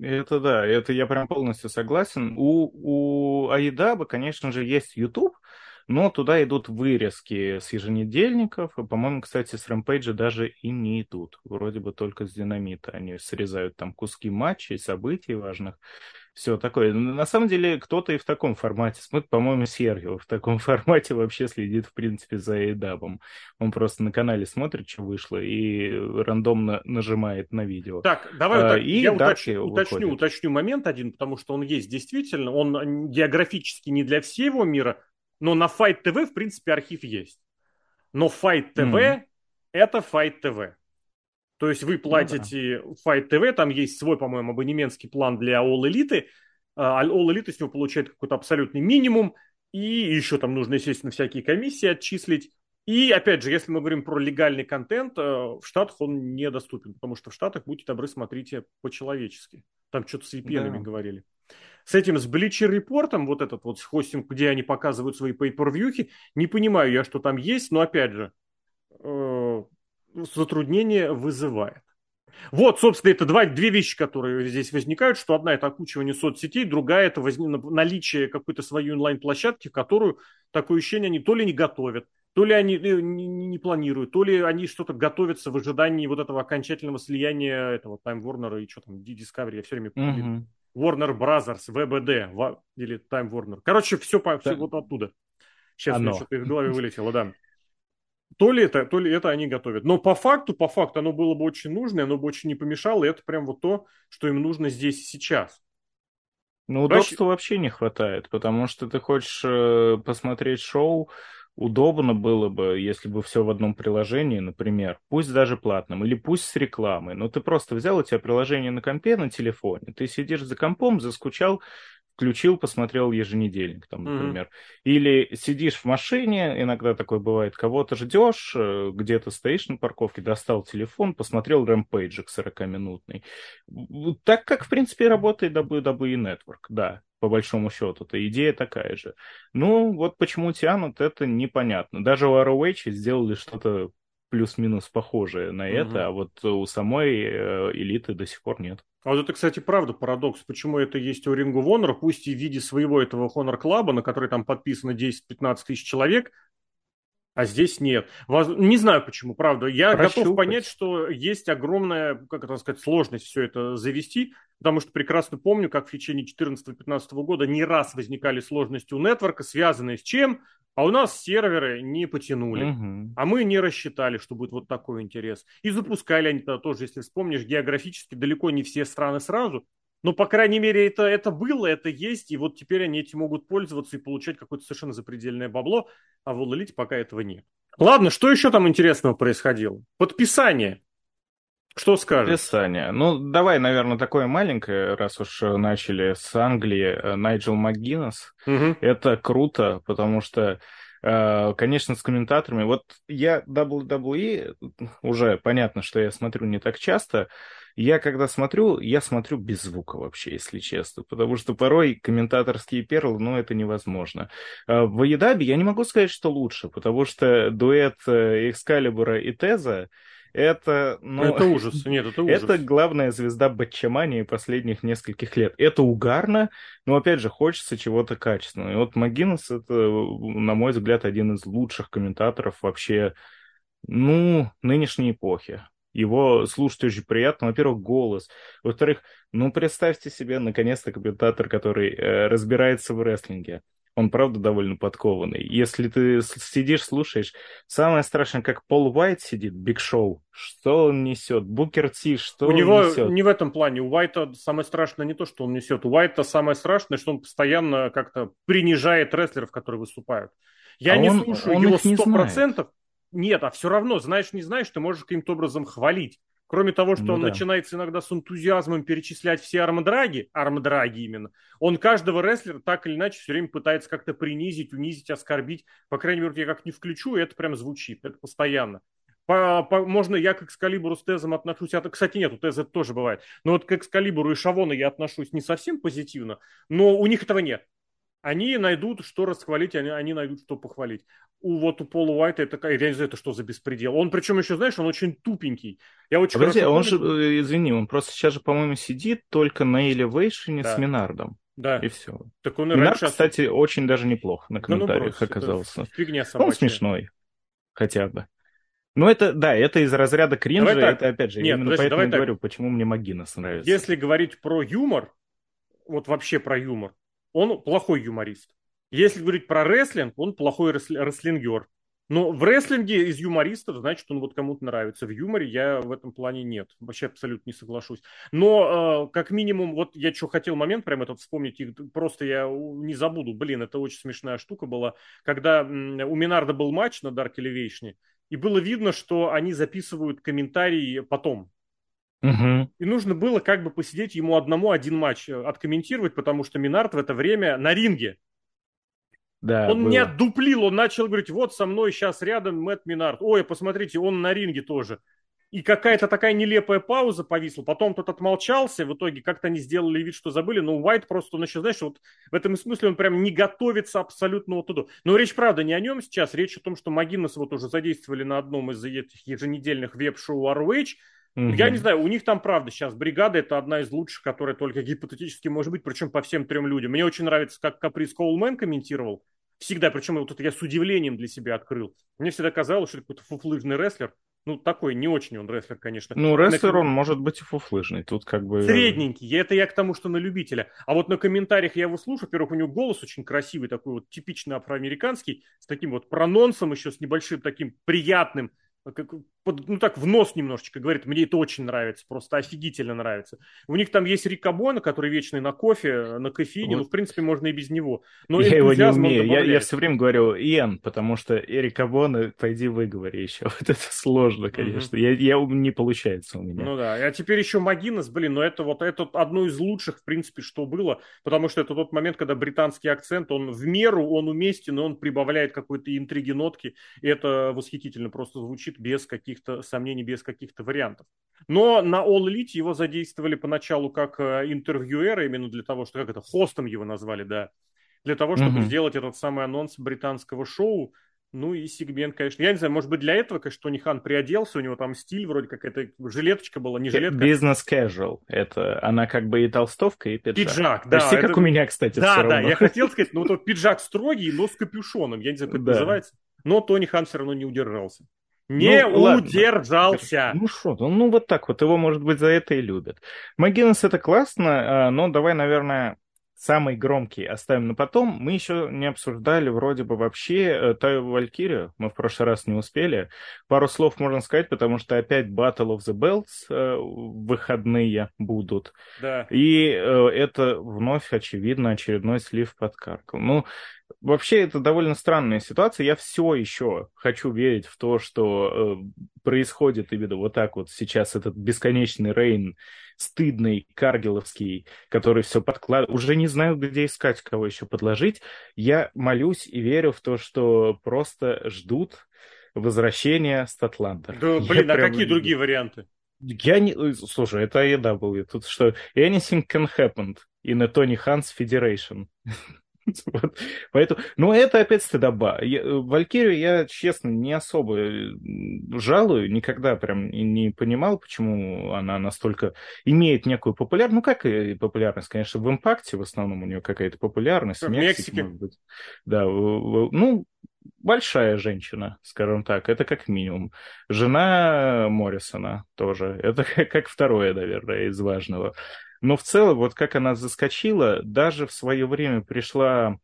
Это да, это я прям полностью согласен. У, у Айдаба, конечно же, есть YouTube, но туда идут вырезки с еженедельников. По-моему, кстати, с Рэмпейджа даже и не идут. Вроде бы только с динамита. Они срезают там куски матчей, событий важных все такое. На самом деле, кто-то и в таком формате смотрит, по-моему, Сергио в таком формате вообще следит, в принципе, за Эйдабом. Он просто на канале смотрит, что вышло, и рандомно нажимает на видео. Так, давай а, так, и я уточню, уточню, уточню момент один, потому что он есть действительно, он географически не для всего мира, но на Fight TV, в принципе, архив есть. Но Fight TV mm-hmm. это Fight TV. То есть вы платите ну, да. Fight TV, там есть свой, по-моему, абонементский план для All Elite. А All Elite с него получает какой-то абсолютный минимум. И еще там нужно, естественно, всякие комиссии отчислить. И, опять же, если мы говорим про легальный контент, э, в Штатах он недоступен, потому что в Штатах, будьте добры, смотрите по-человечески. Там что-то с VPN да. говорили. С этим, с Bleacher Report, вот этот вот хостинг, где они показывают свои pay-per-view, не понимаю я, что там есть, но, опять же, э, затруднение вызывает. Вот, собственно, это два, две вещи, которые здесь возникают, что одна это окучивание соцсетей, другая это возник, наличие какой-то своей онлайн-площадки, которую такое ощущение они то ли не готовят, то ли они э, не, не планируют, то ли они что-то готовятся в ожидании вот этого окончательного слияния этого Time Warner и что там, Discovery, я все время uh-huh. Warner Brothers, VBD или Time Warner. Короче, все, все да. вот оттуда. Сейчас Оно. мне что-то из головы вылетело, да. То ли это, то ли это они готовят. Но по факту, по факту, оно было бы очень нужно, оно бы очень не помешало, и это прям вот то, что им нужно здесь и сейчас. Ну, удобства вообще... не хватает, потому что ты хочешь э, посмотреть шоу, удобно было бы, если бы все в одном приложении, например, пусть даже платном, или пусть с рекламой, но ты просто взял у тебя приложение на компе, на телефоне, ты сидишь за компом, заскучал, включил, посмотрел еженедельник, там, например. Mm-hmm. Или сидишь в машине, иногда такое бывает, кого-то ждешь, э, где-то стоишь на парковке, достал телефон, посмотрел рэмпейджик 40-минутный. Так как, в принципе, работает WWE Network, да, по большому счету. то идея такая же. Ну, вот почему тянут, это непонятно. Даже у ROH сделали что-то плюс-минус похожее на mm-hmm. это, а вот у самой э, элиты до сих пор нет. А вот это, кстати, правда парадокс. Почему это есть у Ring of пусть и в виде своего этого Honor Club, на который там подписано 10-15 тысяч человек, А здесь нет. Не знаю почему, правда. Я Прощупать. готов понять, что есть огромная, как это сказать, сложность все это завести, потому что прекрасно помню, как в течение 2014-2015 года не раз возникали сложности у нетворка, связанные с чем? А у нас серверы не потянули, угу. а мы не рассчитали, что будет вот такой интерес. И запускали они тогда тоже, если вспомнишь, географически далеко не все страны сразу, но, по крайней мере, это, это было, это есть, и вот теперь они этим могут пользоваться и получать какое-то совершенно запредельное бабло, а в All пока этого нет. Ладно, что еще там интересного происходило? Подписание. Что скажешь? Подписание. Ну, давай, наверное, такое маленькое, раз уж начали с Англии, э, Найджел МакГиннес. Угу. Это круто, потому что э, Конечно, с комментаторами. Вот я WWE, уже понятно, что я смотрю не так часто, я когда смотрю, я смотрю без звука вообще, если честно, потому что порой комментаторские перлы, ну, это невозможно. А в Едабе я не могу сказать, что лучше, потому что дуэт э, Экскалибура и Теза это, ну, это ужас. Нет, это ужас. Это главная звезда батчамании последних нескольких лет. Это угарно, но, опять же, хочется чего-то качественного. И вот Магинес это, на мой взгляд, один из лучших комментаторов вообще, ну, нынешней эпохи. Его слушать очень приятно. Во-первых, голос. Во-вторых, ну, представьте себе, наконец-то, комментатор, который э, разбирается в рестлинге. Он, правда, довольно подкованный. Если ты сидишь, слушаешь, самое страшное, как Пол Уайт сидит, Биг Шоу, что он несет, Букер Ти, что у он него несет. не в этом плане. У Уайта самое страшное не то, что он несет. У Уайта самое страшное, что он постоянно как-то принижает рестлеров, которые выступают. Я а не он, слушаю он его сто процентов, нет, а все равно, знаешь, не знаешь, ты можешь каким-то образом хвалить. Кроме того, что ну, он да. начинает иногда с энтузиазмом перечислять все армдраги, армдраги именно, он каждого рестлера так или иначе все время пытается как-то принизить, унизить, оскорбить. По крайней мере, я как не включу, и это прям звучит, это постоянно. По, по, можно я к Экскалибуру с Тезом отношусь, а, кстати, нет, у Теза это тоже бывает, но вот к Экскалибуру и Шавону я отношусь не совсем позитивно, но у них этого нет они найдут, что расхвалить, они, они найдут, что похвалить. У вот у Пола Уайта это, я не знаю, это что за беспредел. Он причем еще, знаешь, он очень тупенький. Я очень Подожди, он же, э, извини, он просто сейчас же, по-моему, сидит только на Элевейшене да. с Минардом. Да. И все. Так он Минард, раньше... кстати, очень даже неплох на комментариях ну, ну, оказался. Фигня собачья. Он смешной. Хотя бы. Ну, это, да, это из разряда кринжа, это, опять же, Нет, именно подожди, поэтому я говорю, почему мне Магинес нравится. Если говорить про юмор, вот вообще про юмор, он плохой юморист. Если говорить про рестлинг, он плохой рестлингер. Но в рестлинге из юмористов, значит, он вот кому-то нравится. В юморе я в этом плане нет. Вообще абсолютно не соглашусь. Но, э, как минимум, вот я что хотел момент прямо этот вспомнить, и просто я не забуду. Блин, это очень смешная штука была. Когда у Минарда был матч на Dark Elevation, и было видно, что они записывают комментарии потом. Угу. И нужно было как бы посидеть ему одному один матч э, откомментировать, потому что Минард в это время на ринге. Да, он было. не отдуплил, он начал говорить, вот со мной сейчас рядом Мэтт Минард. Ой, посмотрите, он на ринге тоже. И какая-то такая нелепая пауза повисла. Потом тот отмолчался, в итоге как-то они сделали вид, что забыли. Но Уайт просто, он еще, знаешь, вот в этом смысле он прям не готовится абсолютно вот туда. Но речь, правда, не о нем сейчас. Речь о том, что Магинес вот уже задействовали на одном из этих еженедельных веб-шоу ROH Угу. Я не знаю, у них там правда сейчас бригада это одна из лучших, которая только гипотетически может быть, причем по всем трем людям. Мне очень нравится, как Каприз Коулмен комментировал. Всегда, причем вот это я с удивлением для себя открыл. Мне всегда казалось, что это какой-то фуфлыжный рестлер. Ну, такой, не очень он рестлер, конечно. Ну, рестлер на... он может быть и фуфлыжный. Тут как бы... Средненький. Это я к тому, что на любителя. А вот на комментариях я его слушаю. Во-первых, у него голос очень красивый, такой вот типично афроамериканский, с таким вот прононсом еще, с небольшим таким приятным как, ну так в нос немножечко говорит, мне это очень нравится, просто офигительно нравится. У них там есть Рик Кабона, который вечный на кофе, на кофеине, вот. ну в принципе можно и без него. Но я его не умею, я, я все время говорю Иэн, потому что Эрик Кабона, пойди выговори еще. Вот это сложно, конечно, угу. я, я, не получается у меня. Ну да, а теперь еще Магинес, блин, но это вот это одно из лучших в принципе, что было, потому что это тот момент, когда британский акцент, он в меру, он уместен, и он прибавляет какой-то интриги, нотки, и это восхитительно просто звучит без каких-то сомнений, без каких-то вариантов. Но на All Elite его задействовали поначалу как э, интервьюера, именно для того, что, как это, хостом его назвали, да, для того, чтобы mm-hmm. сделать этот самый анонс британского шоу, ну и сегмент, конечно. Я не знаю, может быть, для этого, конечно, Тони Хан приоделся, у него там стиль вроде как это жилеточка была, не жилетка. Бизнес casual. Это она как бы и толстовка, и пиджак. Пиджак, да. Почти это... как у меня, кстати, Да, да, я хотел сказать, ну вот пиджак строгий, но с капюшоном. Я не знаю, как это называется. но Тони Хан все равно не удержался. Не ну, удержался. Ладно. Ну что, ну вот так вот, его, может быть, за это и любят. Магинес это классно, а, но давай, наверное, самый громкий оставим на потом. Мы еще не обсуждали вроде бы вообще э, Таю Валькирию. Мы в прошлый раз не успели. Пару слов можно сказать, потому что опять Battle of the Belts э, выходные будут. Да. И э, это вновь, очевидно, очередной слив под Каркл. Ну, Вообще, это довольно странная ситуация. Я все еще хочу верить в то, что э, происходит именно вот так вот сейчас этот бесконечный рейн, стыдный, каргеловский, который все подкладывает. Уже не знаю, где искать, кого еще подложить. Я молюсь и верю в то, что просто ждут возвращения Статландер. Да, блин, я а прям... какие другие варианты? Я не... Слушай, это AEW. Тут что? Anything can happen in a Tony Hans Federation. Вот. Поэтому, ну, это опять стыдоба. Я, э, Валькирию я, честно, не особо э, жалую, никогда прям не понимал, почему она настолько имеет некую популярность. Ну, как и популярность, конечно, в импакте в основном у нее какая-то популярность. В Мексике. Может быть. Да, ну, большая женщина, скажем так, это как минимум. Жена Моррисона тоже, это как второе, наверное, из важного. Но в целом, вот как она заскочила, даже в свое время пришла...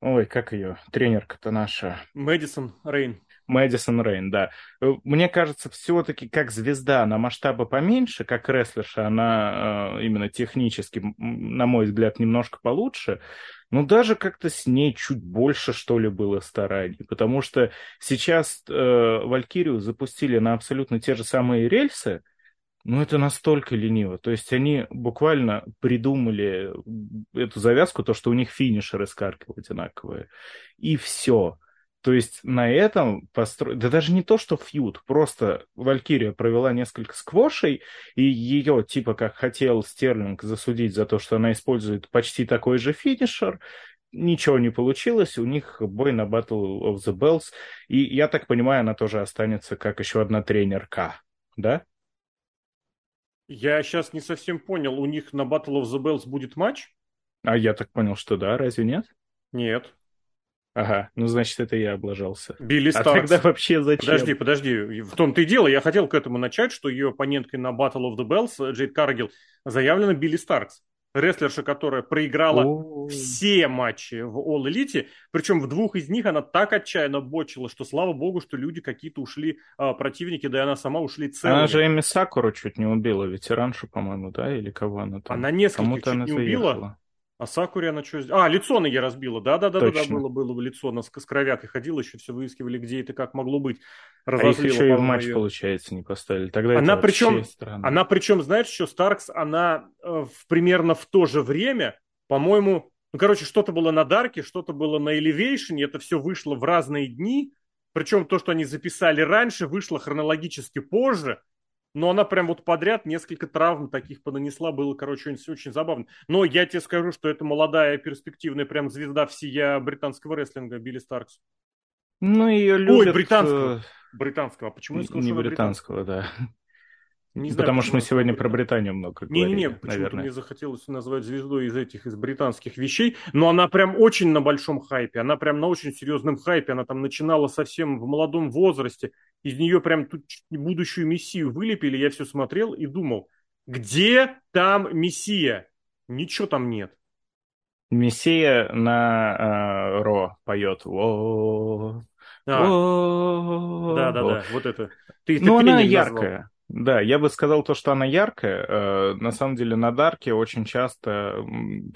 Ой, как ее? Тренерка-то наша. Мэдисон Рейн. Мэдисон Рейн, да. Э, мне кажется, все-таки как звезда на масштабы поменьше, как рестлерша, она э, именно технически, на мой взгляд, немножко получше. Но даже как-то с ней чуть больше, что ли, было стараний. Потому что сейчас э, Валькирию запустили на абсолютно те же самые рельсы, ну, это настолько лениво. То есть они буквально придумали эту завязку, то, что у них финишеры с одинаковые. И все. То есть на этом постро... Да даже не то, что фьюд, просто Валькирия провела несколько сквошей, и ее, типа, как хотел Стерлинг засудить за то, что она использует почти такой же финишер, ничего не получилось, у них бой на Battle of the Bells, и я так понимаю, она тоже останется как еще одна тренерка, да? Я сейчас не совсем понял, у них на Battle of the Bells будет матч? А я так понял, что да, разве нет? Нет. Ага, ну значит, это я облажался. Билли Старкс. А тогда вообще зачем? Подожди, подожди. В том-то и дело, я хотел к этому начать, что ее оппоненткой на Battle of the Bells, Джейд Каргил, заявлена Билли Старкс рестлерша, которая проиграла О-о-о. все матчи в All Elite, причем в двух из них она так отчаянно бочила, что слава богу, что люди какие-то ушли, а, противники, да и она сама ушли целыми. Она же Эми Сакуру чуть не убила, ветераншу, по-моему, да, или кого она там? Она несколько чуть она не заехала. убила. А Сакури она что? А, лицо на ей разбила. Да-да-да, да, было, было лицо. Она с, с кровякой ходила, еще все выискивали, где это как могло быть. Разозлила, а их еще и в матч, ее. получается, не поставили. Тогда она причем, она причем, знаешь, что Старкс, она э, в, примерно в то же время, по-моему, ну, короче, что-то было на Дарке, что-то было на Elevation, это все вышло в разные дни. Причем то, что они записали раньше, вышло хронологически позже. Но она прям вот подряд несколько травм таких понанесла, было, короче, очень, очень забавно. Но я тебе скажу, что это молодая перспективная прям звезда всея британского рестлинга Билли Старкс. Ну, ее любят... Ой, британского. Э, британского. А почему я сказал, Не британского, да. Не знаю, Потому что мы сегодня про Британию много не, говорили. Не-не-не, почему-то мне захотелось назвать звездой из этих, из британских вещей, но она прям очень на большом хайпе, она прям на очень серьезном хайпе, она там начинала совсем в молодом возрасте, из нее прям тут будущую мессию вылепили, я все смотрел и думал, где там мессия? Ничего там нет. Мессия на э, Ро поет. О, а, да, да, да, вот это. Ты, ты ну, она яркая. Назвал. Да, я бы сказал то, что она яркая. Э, на самом деле на Дарке очень часто...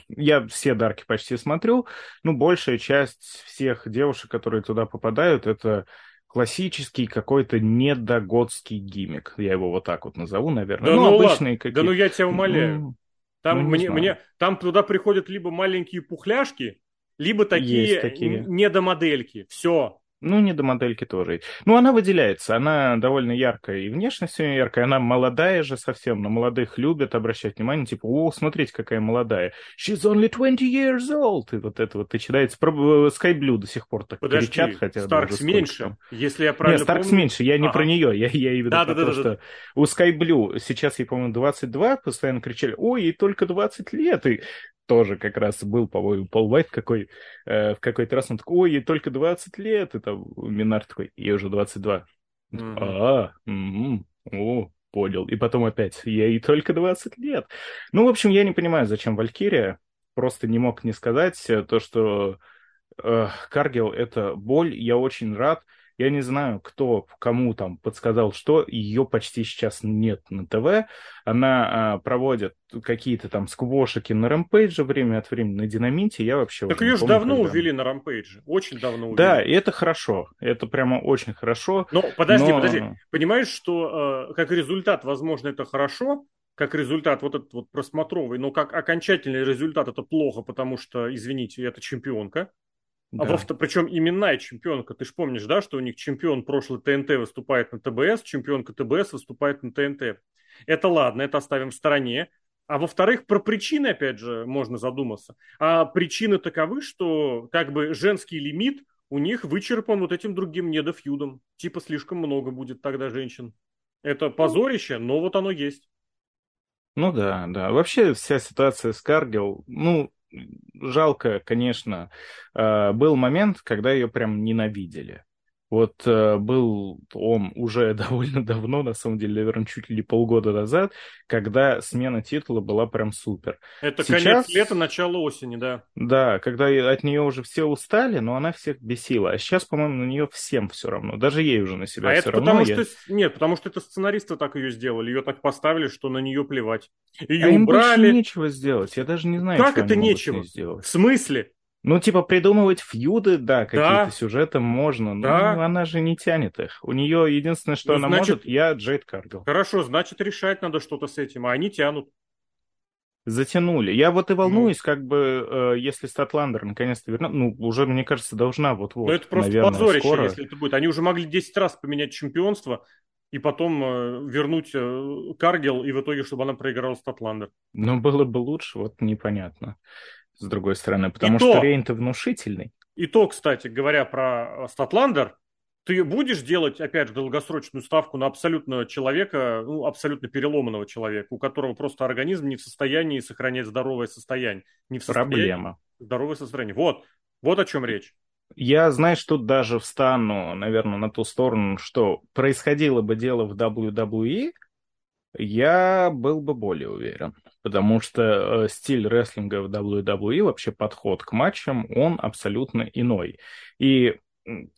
Я все Дарки почти смотрю, ну, большая часть всех девушек, которые туда попадают, это классический какой-то недогодский гиммик. Я его вот так вот назову, наверное. Да ну, ну обычные какие Да ну я тебя умоляю. Ну, там, ну, мне, мне, там туда приходят либо маленькие пухляшки, либо такие, такие. недомодельки. Все. Ну, не до модельки тоже. Ну, она выделяется, она довольно яркая, и внешность у нее яркая, она молодая же совсем, но молодых любят обращать внимание, типа, о, смотрите, какая молодая. She's only 20 years old. И вот это вот начинается. Про Sky Blue до сих пор так Подожди, кричат, хотя Старкс меньше, там. если я правильно Нет, Старкс помню. меньше, я не ага. про нее, я, я да, да, да, то, да, что да. у Sky Blue сейчас, я помню, 22, постоянно кричали, ой, ей только 20 лет, и тоже как раз был, по-моему, Пол Уайт какой, э, в какой-то раз он такой, ой, ей только 20 лет, и там Минар такой, ей уже 22. Mm-hmm. А, м-м, о, понял. И потом опять, ей только 20 лет. Ну, в общем, я не понимаю, зачем Валькирия. Просто не мог не сказать то, что э, Каргел — это боль. Я очень рад, я не знаю, кто кому там подсказал, что ее почти сейчас нет на ТВ. Она а, проводит какие-то там сквошики на рампейдже время от времени на динамите. Я вообще Так ее же давно когда... увели на рампейдже. Очень давно увели. Да, и это хорошо. Это прямо очень хорошо. Но подожди, но... подожди. Понимаешь, что э, как результат, возможно, это хорошо, как результат вот этот вот просмотровый, но как окончательный результат это плохо, потому что, извините, это чемпионка. А да. А причем именная чемпионка. Ты же помнишь, да, что у них чемпион прошлый ТНТ выступает на ТБС, чемпионка ТБС выступает на ТНТ. Это ладно, это оставим в стороне. А во-вторых, про причины, опять же, можно задуматься. А причины таковы, что как бы женский лимит у них вычерпан вот этим другим недофьюдом. Типа слишком много будет тогда женщин. Это позорище, но вот оно есть. Ну да, да. Вообще вся ситуация с Каргил, ну, жалко, конечно, э, был момент, когда ее прям ненавидели. Вот э, был он уже довольно давно, на самом деле, наверное, чуть ли полгода назад, когда смена титула была прям супер. Это Сейчас, конец лета, начало осени, да. Да, когда от нее уже все устали, но она всех бесила. А сейчас, по-моему, на нее всем все равно. Даже ей уже на себя а все это равно. Потому я... что... Нет, потому что это сценаристы так ее сделали. Ее так поставили, что на нее плевать. Ее а убрали. им больше нечего сделать. Я даже не знаю, как это нечего? сделать. В смысле? Ну, типа, придумывать фьюды, да, какие-то да. сюжеты можно, но да. она же не тянет их. У нее единственное, что ну, она значит, может, я Джейд Каргл. Хорошо, значит, решать надо что-то с этим, а они тянут. Затянули. Я вот и волнуюсь, ну. как бы, э, если Статландер наконец-то вернет, ну, уже, мне кажется, должна вот-вот, Но это просто наверное, позорище, скоро. если это будет. Они уже могли 10 раз поменять чемпионство, и потом э, вернуть э, Каргел, и в итоге, чтобы она проиграла Статландер. Ну, было бы лучше, вот непонятно с другой стороны, потому и что то, Рейн-то внушительный. И то, кстати, говоря про Статландер, ты будешь делать, опять же, долгосрочную ставку на абсолютно человека, ну, абсолютно переломанного человека, у которого просто организм не в состоянии сохранять здоровое состояние. Не в состоянии Проблема. Здоровое состояние. Вот, вот о чем речь. Я, знаешь, тут даже встану, наверное, на ту сторону, что происходило бы дело в WWE, я был бы более уверен, потому что э, стиль рестлинга в WWE, вообще подход к матчам, он абсолютно иной. И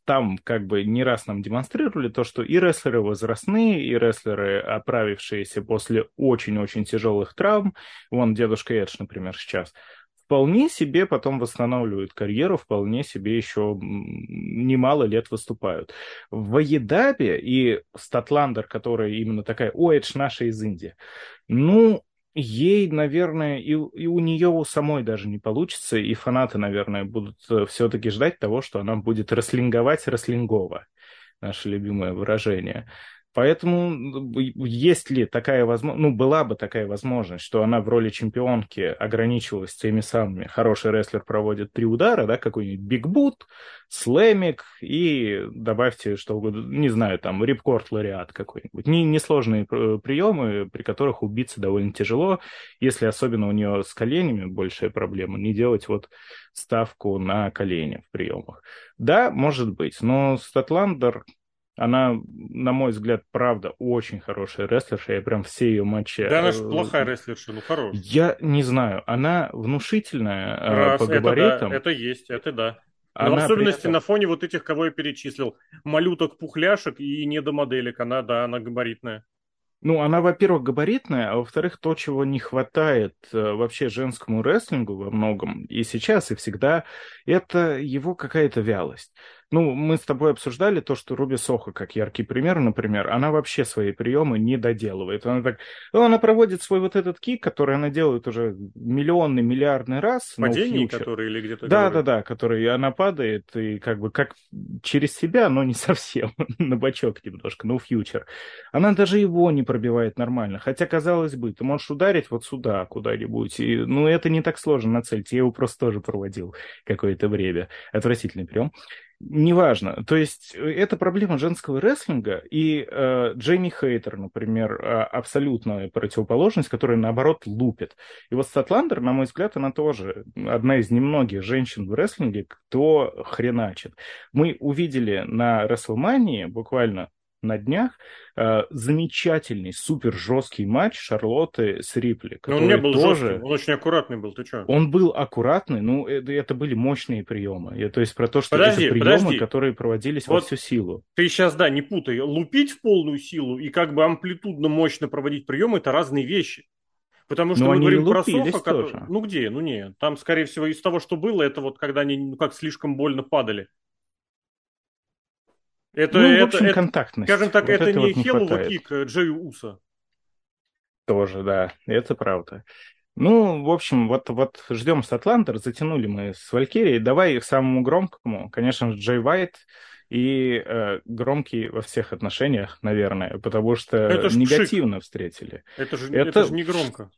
там как бы не раз нам демонстрировали то, что и рестлеры возрастные, и рестлеры, оправившиеся после очень-очень тяжелых травм, вон дедушка Эдж, например, сейчас, вполне себе потом восстанавливают карьеру, вполне себе еще немало лет выступают. В Аедабе и Статландер, которая именно такая, о, это ж наша из Индии, ну, ей, наверное, и, и у нее у самой даже не получится, и фанаты, наверное, будут э, все-таки ждать того, что она будет рестлинговать рестлингово, наше любимое выражение. Поэтому есть ли такая возможность, ну, была бы такая возможность, что она в роли чемпионки ограничивалась теми самыми, хороший рестлер проводит три удара, да, какой-нибудь бигбут, слэмик и добавьте что угодно, не знаю, там, рипкорд лариат какой-нибудь. Не, несложные приемы, при которых убиться довольно тяжело, если особенно у нее с коленями большая проблема, не делать вот ставку на колени в приемах. Да, может быть, но Статландер она, на мой взгляд, правда, очень хорошая рестлерша. Я прям все ее матчи... Да, она же э, плохая рестлерша, ну хорошая. Я не знаю. Она внушительная э, Раз, по габаритам. Это, да, это есть, это да. Но она в особенности этом... на фоне вот этих, кого я перечислил. Малюток-пухляшек и недомоделек. Она, да, она габаритная. Ну, она, во-первых, габаритная, а во-вторых, то, чего не хватает э, вообще женскому рестлингу во многом, и сейчас, и всегда, это его какая-то вялость. Ну, мы с тобой обсуждали то, что Руби Сохо, как яркий пример, например, она вообще свои приемы не доделывает. Она так, ну, она проводит свой вот этот кик, который она делает уже миллионный, миллиардный раз. Падение, который или где-то... Да, да, да, который она падает и как бы как через себя, но не совсем, на бочок немножко, no фьючер. Она даже его не пробивает нормально. Хотя, казалось бы, ты можешь ударить вот сюда куда-нибудь. И, ну, это не так сложно нацелить. Я его просто тоже проводил какое-то время. Отвратительный прием. Неважно. То есть э, это проблема женского рестлинга, и э, Джейми Хейтер, например, э, абсолютная противоположность, которая, наоборот, лупит. И вот Статландер, на мой взгляд, она тоже одна из немногих женщин в рестлинге, кто хреначит. Мы увидели на Рестлмании буквально на днях э, замечательный, супер жесткий матч Шарлотты с Рипли. Но он не был тоже... жестким, он очень аккуратный был, ты что? Он был аккуратный, ну, это, это были мощные приемы. Я, то есть про то, что подожди, это приемы, подожди. которые проводились вот во всю силу. Ты сейчас, да, не путай. Лупить в полную силу и как бы амплитудно мощно проводить приемы – это разные вещи. Потому что Но мы говорим про Соха, который... Ну где? Ну не. Там, скорее всего, из того, что было, это вот когда они ну, как слишком больно падали. Это, ну, это, в общем, это, контактность. Скажем так, вот это, это не вот Хеллова кик Джею Уса. Тоже, да, это правда. Ну, в общем, вот, вот ждем Статландер, затянули мы с Валькирией. Давай к самому громкому, конечно же, Джей Вайт и э, громкий во всех отношениях, наверное, потому что это негативно пшик. встретили. Это же, это... это же не громко.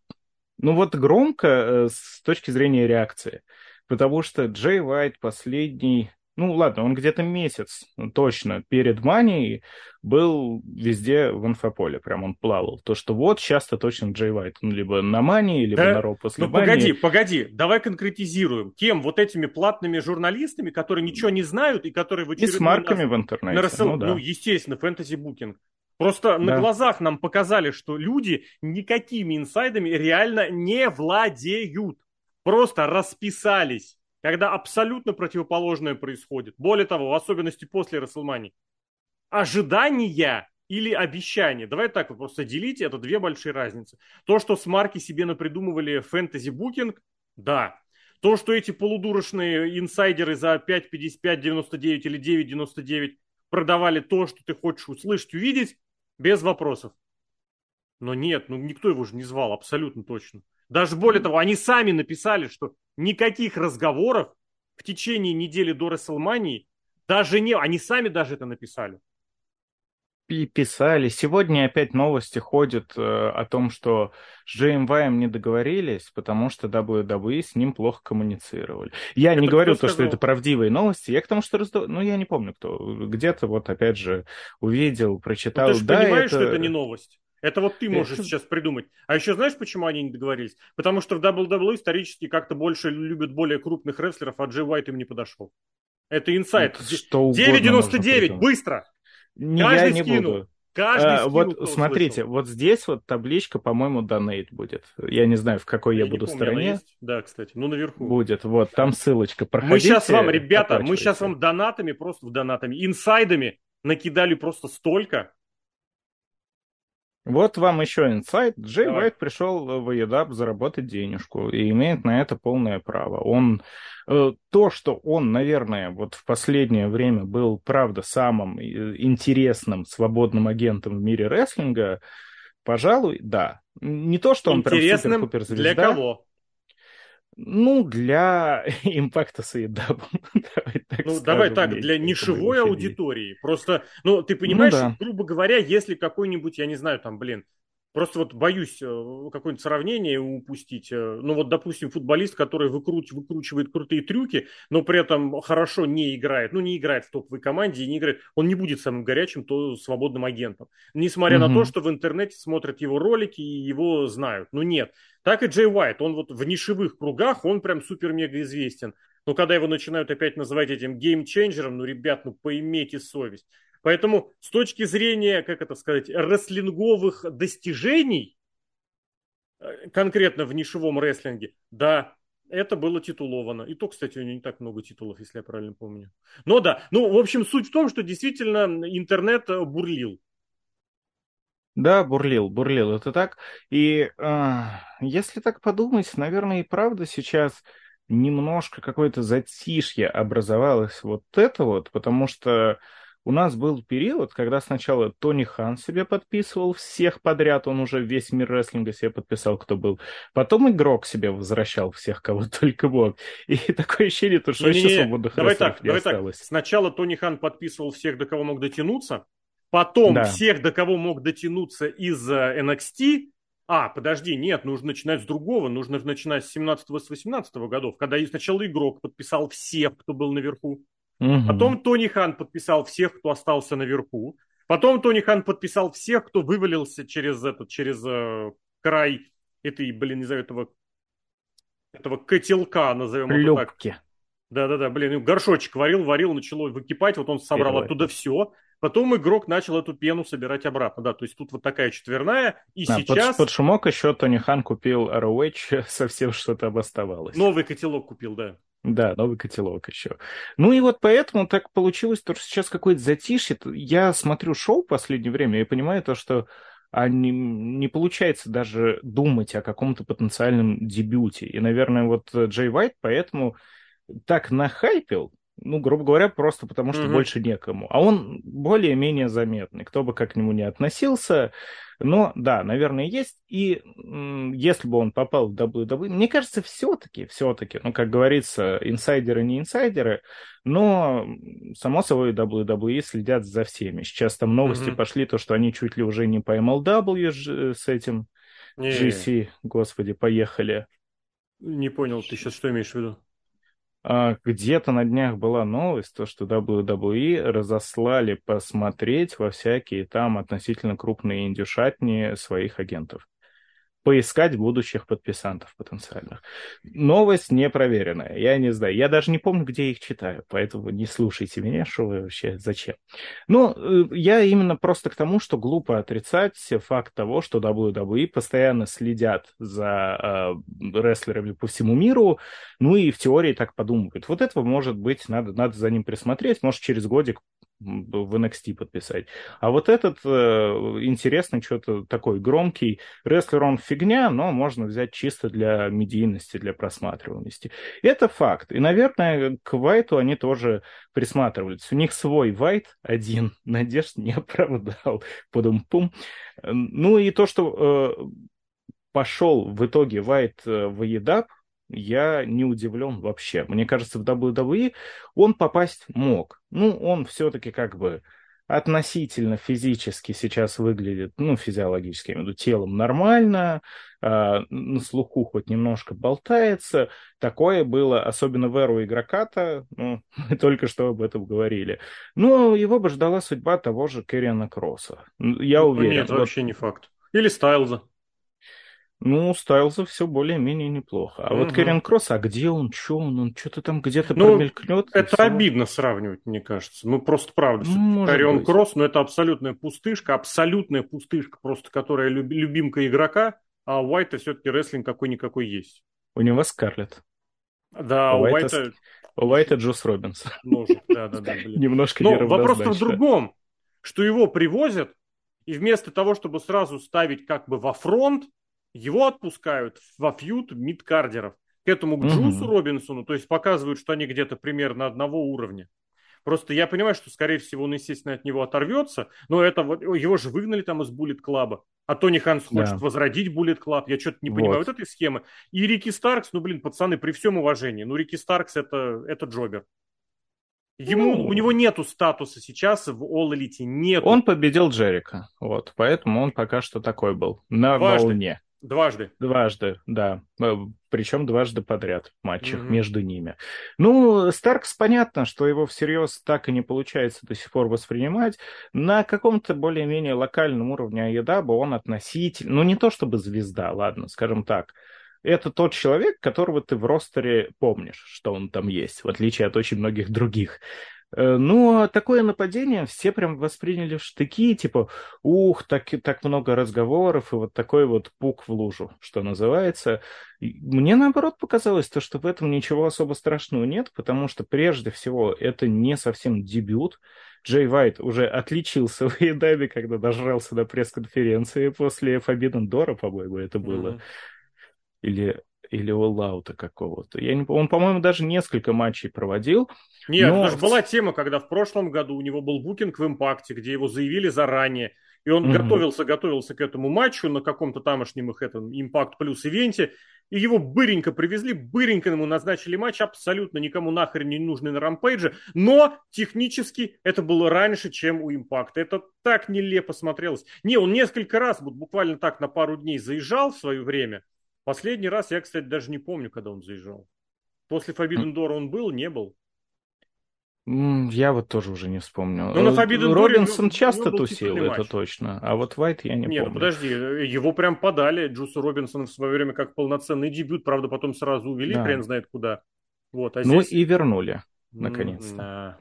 Ну вот громко э, с точки зрения реакции, потому что Джей Вайт последний ну ладно, он где-то месяц точно перед манией был везде в инфополе, прям он плавал. То, что вот сейчас-то точно Джей Вайт, ну, либо на мании, либо да? на Ро после Ну погоди, погоди, давай конкретизируем. Кем? Вот этими платными журналистами, которые ничего не знают и которые в И с марками нас... в интернете. На рассыл... ну, да. ну, естественно, фэнтези букинг. Просто да. на глазах нам показали, что люди никакими инсайдами реально не владеют. Просто расписались когда абсолютно противоположное происходит. Более того, в особенности после Расселмани. Ожидания или обещания. Давай так вот просто делите, это две большие разницы. То, что с марки себе напридумывали фэнтези-букинг, да. То, что эти полудурочные инсайдеры за 5.55.99 или 9.99 продавали то, что ты хочешь услышать, увидеть, без вопросов. Но нет, ну никто его же не звал, абсолютно точно. Даже более того, они сами написали, что никаких разговоров в течение недели до Расселмании даже не... Они сами даже это написали. И писали. Сегодня опять новости ходят э, о том, что с JMY не договорились, потому что WWE с ним плохо коммуницировали. Я это не говорю то, что это правдивые новости. Я к тому, что... Раздав... Ну, я не помню, кто. Где-то вот опять же увидел, прочитал. Ну, ты же да, понимаешь, это... что это не новость? Это вот ты можешь это... сейчас придумать. А еще знаешь, почему они не договорились? Потому что в WWE исторически как-то больше любят более крупных рестлеров, а Джей Уайт им не подошел. Это инсайт. 9.99, быстро! Не, Каждый я не скинул. буду. Каждый а, скинул, вот смотрите, услышал. вот здесь вот табличка, по-моему, донейт будет. Я не знаю, в какой я, я буду помню, стороне. Да, кстати, ну наверху. Будет, вот, там ссылочка. Проходите, мы сейчас вам, ребята, мы сейчас вам донатами, просто в донатами, инсайдами накидали просто столько, вот вам еще инсайт. Джей Давай. Уайт пришел в EDAP заработать денежку и имеет на это полное право. Он э, то, что он, наверное, вот в последнее время был, правда, самым э, интересным свободным агентом в мире рестлинга, пожалуй, да. Не то, что он интересным прям супер-пупер звезда. Для кого? Ну, для импакта с EW. ну, давай так, для нишевой аудитории. Просто, ну, ты понимаешь, ну, да. грубо говоря, если какой-нибудь, я не знаю, там, блин, Просто вот боюсь э, какое-нибудь сравнение упустить. Э, ну вот, допустим, футболист, который выкруч, выкручивает крутые трюки, но при этом хорошо не играет, ну не играет в топовой команде и не играет, он не будет самым горячим, то свободным агентом. Несмотря угу. на то, что в интернете смотрят его ролики и его знают. Ну нет. Так и Джей Уайт, он вот в нишевых кругах, он прям супер-мега известен. Но когда его начинают опять называть этим геймченджером, ну, ребят, ну, поимейте совесть. Поэтому с точки зрения, как это сказать, рестлинговых достижений, э, конкретно в нишевом рестлинге, да, это было титуловано. И то, кстати, у него не так много титулов, если я правильно помню. Но да, ну, в общем, суть в том, что действительно интернет э, бурлил. Да, бурлил, бурлил, это так. И э, если так подумать, наверное, и правда сейчас немножко какое-то затишье образовалось вот это вот, потому что у нас был период, когда сначала Тони Хан себе подписывал всех подряд, он уже весь мир рестлинга себе подписал, кто был. Потом игрок себе возвращал всех, кого только мог. И такое ощущение, что еще свободных давай так, не давай осталось. Так. Сначала Тони Хан подписывал всех, до кого мог дотянуться, потом да. всех, до кого мог дотянуться из э, NXT, а, подожди, нет, нужно начинать с другого, нужно начинать с 17-18 годов, когда сначала игрок подписал всех, кто был наверху, Угу. Потом Тони Хан подписал всех, кто остался наверху. Потом Тони Хан подписал всех, кто вывалился через этот, через э, край этой, блин, не знаю, этого, этого котелка, назовем Любки. это так. Да-да-да, блин, горшочек варил, варил, начало выкипать, вот он собрал Первый. оттуда все. Потом игрок начал эту пену собирать обратно. Да, то есть тут вот такая четверная. И а, сейчас... Под, под шумок еще Тони Хан купил ROH, совсем что-то оставалось. Новый котелок купил, да. Да, новый котелок еще. Ну и вот поэтому так получилось, то, что сейчас какое-то затишье. Я смотрю шоу в последнее время и понимаю то, что а не, не получается даже думать о каком-то потенциальном дебюте. И, наверное, вот Джей Вайт поэтому так нахайпил, ну, грубо говоря, просто потому что mm-hmm. больше некому. А он более-менее заметный, кто бы как к нему ни относился. Но, да, наверное, есть. И если бы он попал в WWE, мне кажется, все-таки, все-таки, ну, как говорится, инсайдеры не инсайдеры, но, само собой, WWE следят за всеми. Сейчас там новости mm-hmm. пошли, то, что они чуть ли уже не по MLW с этим не. GC, господи, поехали. Не понял, ты сейчас что имеешь в виду? А, где-то на днях была новость, то, что WWE разослали посмотреть во всякие там относительно крупные индюшатни своих агентов поискать будущих подписантов потенциальных. Новость непроверенная, я не знаю. Я даже не помню, где их читаю, поэтому не слушайте меня, что вы вообще, зачем. Ну, э, я именно просто к тому, что глупо отрицать факт того, что WWE постоянно следят за э, рестлерами по всему миру, ну и в теории так подумывают. Вот этого может быть, надо, надо за ним присмотреть, может через годик в NXT подписать. А вот этот э, интересный, что-то такой громкий рестлер, он фигня, но можно взять чисто для медийности, для просматриваемости. Это факт. И, наверное, к Вайту они тоже присматривались. У них свой Вайт один, надежд не оправдал. Пудум-пум. Ну и то, что э, пошел в итоге Вайт э, в EDAP, я не удивлен вообще. Мне кажется, в WWE он попасть мог. Ну, он все-таки как бы относительно физически сейчас выглядит, ну, физиологически, я имею в виду, телом нормально, э, на слуху хоть немножко болтается. Такое было, особенно в эру игрока-то, ну, мы только что об этом говорили. Но его бы ждала судьба того же Кэриана Кросса. Я ну, уверен. Нет, вот... вообще не факт. Или Стайлза. Ну, Стайлза все более-менее неплохо. А угу. вот Кэрин Кросс, а где он, что он, он что-то там где-то ну, промелькнет? Это все. обидно сравнивать, мне кажется. Ну, просто правда. Ну, Кэрион Кросс, ну, это абсолютная пустышка, абсолютная пустышка, просто которая люб, любимка игрока, а у Уайта все-таки рестлинг какой-никакой есть. У него Скарлетт. Да, у Уайта... Уайта... У Уайта Джус Робинсон. Ножик, да-да-да. Немножко Но вопрос в другом, что его привозят, и вместо того, чтобы сразу ставить как бы во фронт, его отпускают во feud мидкардеров к этому к Джусу угу. Робинсону, то есть показывают, что они где-то примерно одного уровня. Просто я понимаю, что, скорее всего, он, естественно, от него оторвется, но это вот его же выгнали там из Bullet Club а. А Тони Хан хочет да. возродить Bullet Club. Я что-то не вот. понимаю вот этой схемы. И Рики Старкс, ну, блин, пацаны, при всем уважении, ну, Рики Старкс это, это Джобер. Ему, ну, у него нету статуса сейчас в All Elite, нет. Он победил Джерика, вот, поэтому он пока что такой был, на Важный. волне. Дважды. Дважды, да. Э, Причем дважды подряд в матчах mm-hmm. между ними. Ну, Старкс понятно, что его всерьез так и не получается до сих пор воспринимать. На каком-то более-менее локальном уровне Аедаба он относительно... Ну, не то чтобы звезда, ладно, скажем так. Это тот человек, которого ты в ростере помнишь, что он там есть, в отличие от очень многих других. Э, ну, а такое нападение все прям восприняли в штыки, типа, ух, так, так много разговоров, и вот такой вот пук в лужу, что называется. Мне, наоборот, показалось то, что в этом ничего особо страшного нет, потому что, прежде всего, это не совсем дебют. Джей Вайт уже отличился в Едабе, когда дожрался до пресс-конференции после Фабиден Дора, по-моему, это было. Mm-hmm. Или или All какого-то. Я не, он, по-моему, даже несколько матчей проводил. Нет, но... даже была тема, когда в прошлом году у него был букинг в Импакте, где его заявили заранее, и он mm готовился, готовился к этому матчу на каком-то тамошнем их этом Импакт плюс ивенте, и его быренько привезли, быренько ему назначили матч, абсолютно никому нахрен не нужный на рампейдже, но технически это было раньше, чем у Импакта. Это так нелепо смотрелось. Не, он несколько раз, вот буквально так на пару дней заезжал в свое время, Последний раз я, кстати, даже не помню, когда он заезжал. После Forbidden Door он был, не был. Я вот тоже уже не вспомню. Ну, на Forbidden Робинсон часто тусил, это точно. А вот Вайт я не Нет, помню. подожди, его прям подали Джусу Робинсона в свое время как полноценный дебют, правда, потом сразу увели, да. хрен знает куда. Вот, а ну здесь... Ну и вернули, наконец-то.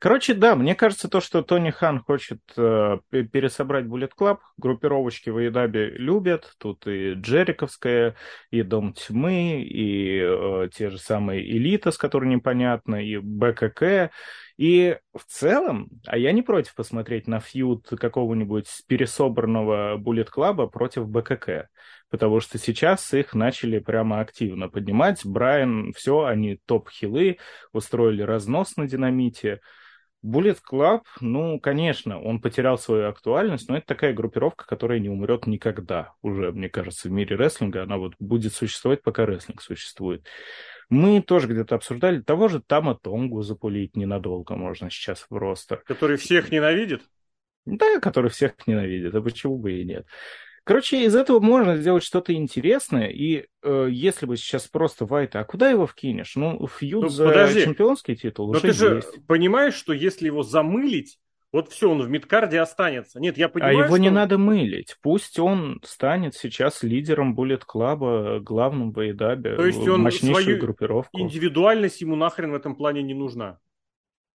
Короче, да, мне кажется, то, что Тони Хан хочет э, пересобрать Bullet Club, группировочки в Эйдабе любят, тут и Джериковская, и Дом Тьмы, и э, те же самые Элита, с которой непонятно, и БКК, и в целом, а я не против посмотреть на фьюд какого-нибудь пересобранного Bullet Club против БКК, потому что сейчас их начали прямо активно поднимать. Брайан, все, они топ-хилы, устроили разнос на динамите. Bullet Club, ну, конечно, он потерял свою актуальность, но это такая группировка, которая не умрет никогда уже, мне кажется, в мире рестлинга. Она вот будет существовать, пока рестлинг существует. Мы тоже где-то обсуждали того же Тама Тонгу запулить ненадолго можно сейчас в ростер. Который всех ненавидит? Да, который всех ненавидит, а почему бы и нет. Короче, из этого можно сделать что-то интересное, и э, если бы сейчас просто Вайта, а куда его вкинешь? Ну, фьюд ну, за подожди. чемпионский титул Но уже ты же понимаешь, что если его замылить, вот все, он в мидкарде останется. Нет, я понимаю, А его что... не надо мылить. Пусть он станет сейчас лидером Буллет Клаба, главным в Эйдабе, То есть он свою группировку. индивидуальность ему нахрен в этом плане не нужна.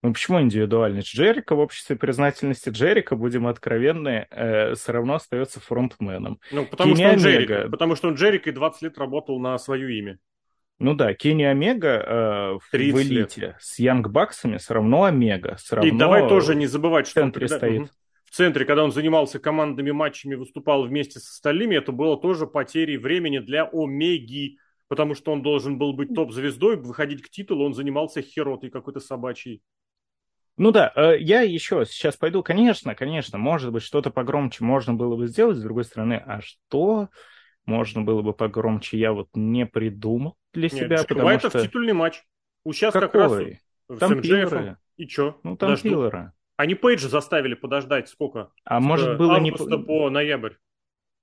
Ну почему индивидуальность? Джерика в обществе признательности Джерика, будем откровенны, э, все равно остается фронтменом. Ну, потому Кенни что он Джерика, потому что он Джерика и 20 лет работал на свое имя. Ну да, Кенни Омега э, в элите лет. с Янг Баксами все равно Омега. Все равно и давай тоже не забывать, что в центре он, стоит. Угу. В центре, когда он занимался командными матчами, выступал вместе с остальными, это было тоже потерей времени для Омеги, потому что он должен был быть топ-звездой, выходить к титулу, он занимался херотой какой-то собачьей. Ну да, э, я еще сейчас пойду. Конечно, конечно, может быть, что-то погромче можно было бы сделать. С другой стороны, а что можно было бы погромче, я вот не придумал для Нет, себя. Потому что... в титульный матч. У сейчас Какой? как раз там пилоры. И что? Ну, там пилоры. Они Пейджа заставили подождать сколько? А С может было не... по ноябрь.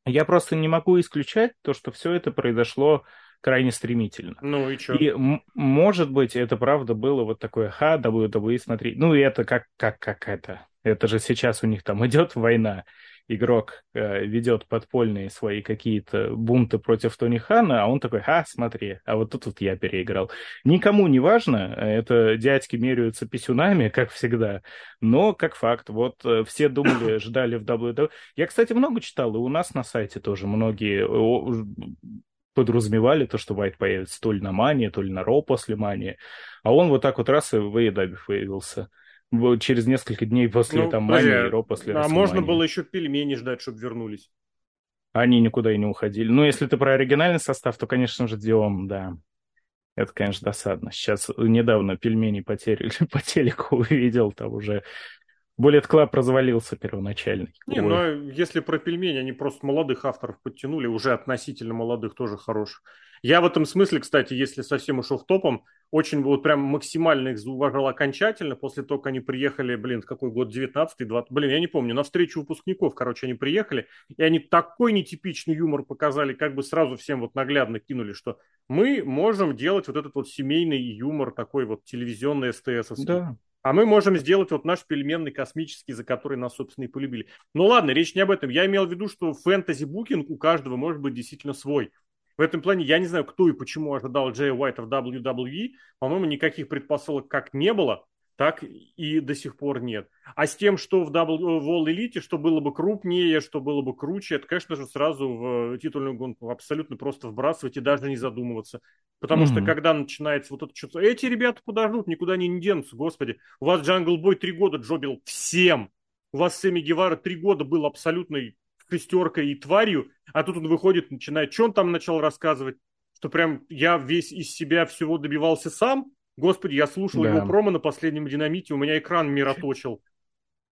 Я просто не могу исключать то, что все это произошло крайне стремительно. Ну и что? И, может быть, это правда было вот такое, ха, WWE, смотри. Ну и это как, как, как это? Это же сейчас у них там идет война. Игрок э, ведет подпольные свои какие-то бунты против Тони Хана, а он такой, ха, смотри, а вот тут вот я переиграл. Никому не важно, это дядьки меряются писюнами, как всегда, но как факт, вот э, все думали, ждали в WWE. Я, кстати, много читал, и у нас на сайте тоже многие подразумевали то, что Вайт появится то ли на Мании, то ли на Ро после Мании. А он вот так вот раз и в AEW появился. Через несколько дней после ну, там Мании и Ро после А можно было еще пельмени ждать, чтобы вернулись. Они никуда и не уходили. Ну, если ты про оригинальный состав, то, конечно же, Диом, да. Это, конечно, досадно. Сейчас недавно пельмени по, по телеку увидел, там уже Bullet Club развалился первоначально. Не, ну если про пельмени, они просто молодых авторов подтянули, уже относительно молодых тоже хороших. Я в этом смысле, кстати, если совсем ушел в топом, очень вот прям максимально их зауважал окончательно после того, как они приехали, блин, какой год, 19-й, 20 блин, я не помню, на встречу выпускников, короче, они приехали, и они такой нетипичный юмор показали, как бы сразу всем вот наглядно кинули, что мы можем делать вот этот вот семейный юмор, такой вот телевизионный СТС. Да. А мы можем сделать вот наш пельменный космический, за который нас, собственно, и полюбили. Ну ладно, речь не об этом. Я имел в виду, что фэнтези-букинг у каждого может быть действительно свой. В этом плане я не знаю, кто и почему ожидал Джея Уайта в WWE. По-моему, никаких предпосылок как не было так и до сих пор нет. А с тем, что в Double в All Elite, что было бы крупнее, что было бы круче, это, конечно же, сразу в титульную гонку абсолютно просто вбрасывать и даже не задумываться. Потому mm-hmm. что когда начинается вот это что-то... Эти ребята подождут, никуда не денутся, господи. У вас Джангл Бой три года джобил всем. У вас Сэмми Гевара три года был абсолютной шестеркой и тварью, а тут он выходит, начинает... Что он там начал рассказывать? Что прям я весь из себя всего добивался сам? Господи, я слушал да. его промо на последнем динамите, у меня экран мироточил.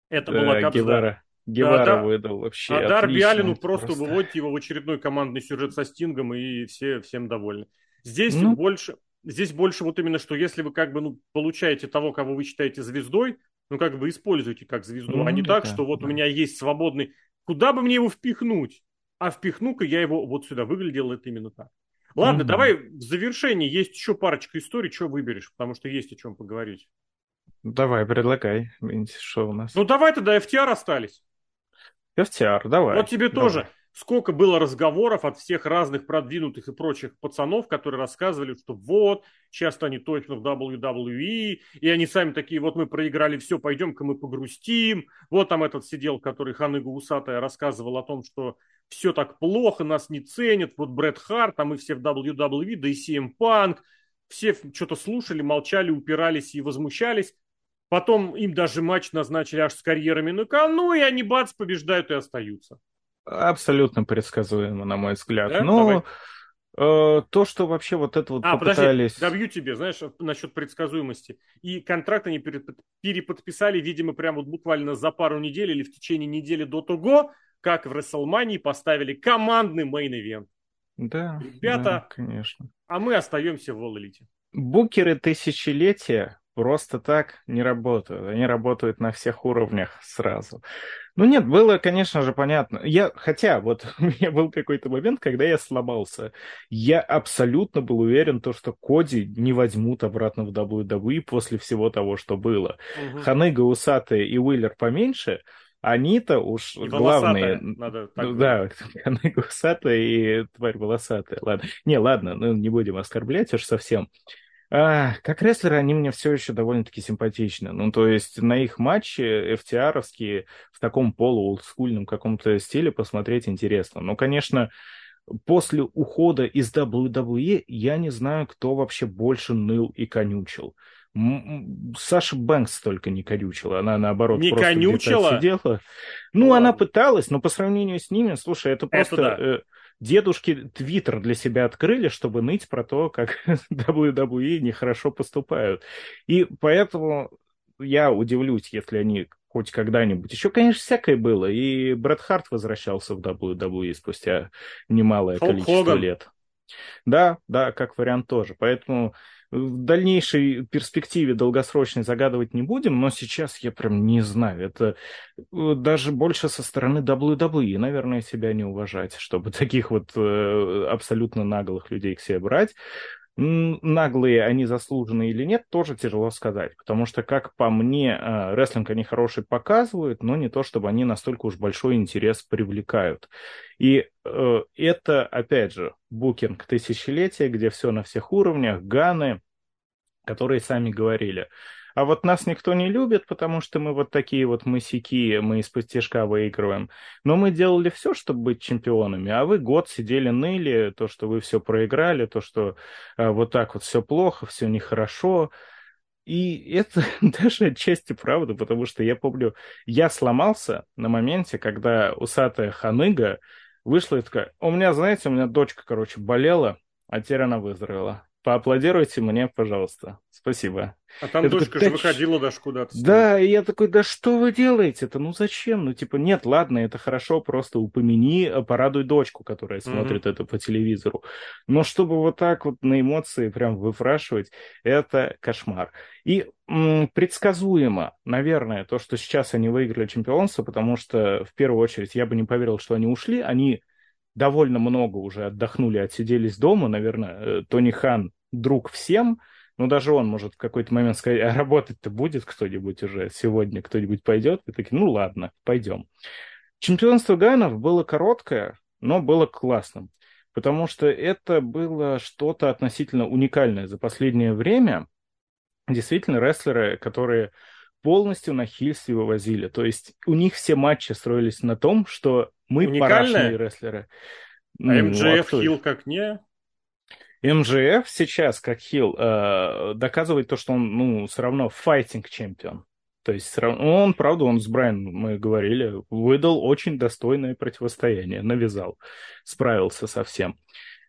Это да, была капсула. Гевара, Гевара да, выдал вообще. А Дарби Аллину просто, просто выводите его в очередной командный сюжет со Стингом, и все всем довольны. Здесь ну... больше, здесь больше вот именно, что если вы как бы ну, получаете того, кого вы считаете звездой, ну как бы используйте как звезду, ну, а не да, так, что вот да. у меня есть свободный... Куда бы мне его впихнуть? А впихну-ка я его вот сюда. Выглядел это именно так. Ладно, mm-hmm. давай в завершении есть еще парочка историй, что выберешь, потому что есть о чем поговорить. Давай, предлагай, что у нас. Ну давай тогда FTR остались. FTR, давай. Вот тебе давай. тоже сколько было разговоров от всех разных продвинутых и прочих пацанов, которые рассказывали, что вот, часто они точно в WWE, и они сами такие, вот мы проиграли все, пойдем-ка мы погрустим. Вот там этот сидел, который Ханыга Усатая рассказывал о том, что все так плохо, нас не ценят, вот Брэд Харт, а мы все в WWE, да и CM Punk, все что-то слушали, молчали, упирались и возмущались. Потом им даже матч назначили аж с карьерами на кону, и они бац, побеждают и остаются. Абсолютно предсказуемо, на мой взгляд. Да? Ну, э, то, что вообще вот это вот а, попытались... подожди, добью тебе, знаешь, насчет предсказуемости. И контракт они переподписали, видимо, прямо вот буквально за пару недель или в течение недели до того, как в WrestleMania поставили командный main event. Да, Ребята, да, конечно. А мы остаемся в All Elite. Букеры тысячелетия просто так не работают. Они работают на всех уровнях сразу. Ну нет, было, конечно же, понятно. Я, хотя вот у меня был какой-то момент, когда я сломался. Я абсолютно был уверен, то, что Коди не возьмут обратно в WWE после всего того, что было. Угу. Ханыга, Усатые и Уиллер поменьше, они-то уж и главные... Надо так да, Ханыга Усатая и тварь волосатая. Ладно. Не, ладно, ну не будем оскорблять уж совсем. А, как рестлеры они мне все еще довольно-таки симпатичны. Ну, то есть на их матчи FTR-овские в таком полу-олдскульном каком-то стиле посмотреть интересно. Но, конечно, после ухода из WWE я не знаю, кто вообще больше ныл и конючил. Саша Бэнкс только не конючила, она наоборот не просто конючила? сидела. Ну, ну она пыталась, но по сравнению с ними, слушай, это просто... Это да. Э, дедушки Твиттер для себя открыли, чтобы ныть про то, как WWE нехорошо поступают. И поэтому я удивлюсь, если они хоть когда-нибудь. Еще, конечно, всякое было. И Брэд Харт возвращался в WWE спустя немалое Холк количество Хоган. лет. Да, да, как вариант тоже. Поэтому в дальнейшей перспективе долгосрочной загадывать не будем, но сейчас я прям не знаю. Это э, даже больше со стороны WWE, наверное, себя не уважать, чтобы таких вот э, абсолютно наглых людей к себе брать наглые они заслуженные или нет, тоже тяжело сказать. Потому что, как по мне, э, рестлинг они хороший показывают, но не то, чтобы они настолько уж большой интерес привлекают. И э, это, опять же, букинг тысячелетия, где все на всех уровнях, ганы, которые сами говорили – а вот нас никто не любит, потому что мы вот такие вот мысяки, мы из-под выигрываем. Но мы делали все, чтобы быть чемпионами, а вы год сидели, ныли, то, что вы все проиграли, то, что а, вот так вот все плохо, все нехорошо. И это даже отчасти правда, потому что я помню, я сломался на моменте, когда усатая ханыга вышла и такая, у меня, знаете, у меня дочка, короче, болела, а теперь она выздоровела. Поаплодируйте мне, пожалуйста. Спасибо. А там я дочка такой, же выходила даже куда-то. Да, и я такой, да что вы делаете-то? Ну зачем? Ну типа, нет, ладно, это хорошо, просто упомяни, э, порадуй дочку, которая смотрит mm-hmm. это по телевизору. Но чтобы вот так вот на эмоции прям выфрашивать, это кошмар. И м- предсказуемо, наверное, то, что сейчас они выиграли чемпионство, потому что в первую очередь я бы не поверил, что они ушли, они довольно много уже отдохнули, отсиделись дома, наверное, э, Тони Хан друг всем, ну, даже он может в какой-то момент сказать, а работать-то будет кто-нибудь уже сегодня, кто-нибудь пойдет? И такие, ну, ладно, пойдем. Чемпионство Ганов было короткое, но было классным, потому что это было что-то относительно уникальное за последнее время. Действительно, рестлеры, которые полностью на хильстве вывозили. То есть у них все матчи строились на том, что мы парашные рестлеры. А ну, МДФ хил как не? МЖФ сейчас, как хил, э, доказывает то, что он, ну, все равно файтинг чемпион. То есть все равно, он, правда, он с Брайаном, мы говорили, выдал очень достойное противостояние, навязал, справился со всем.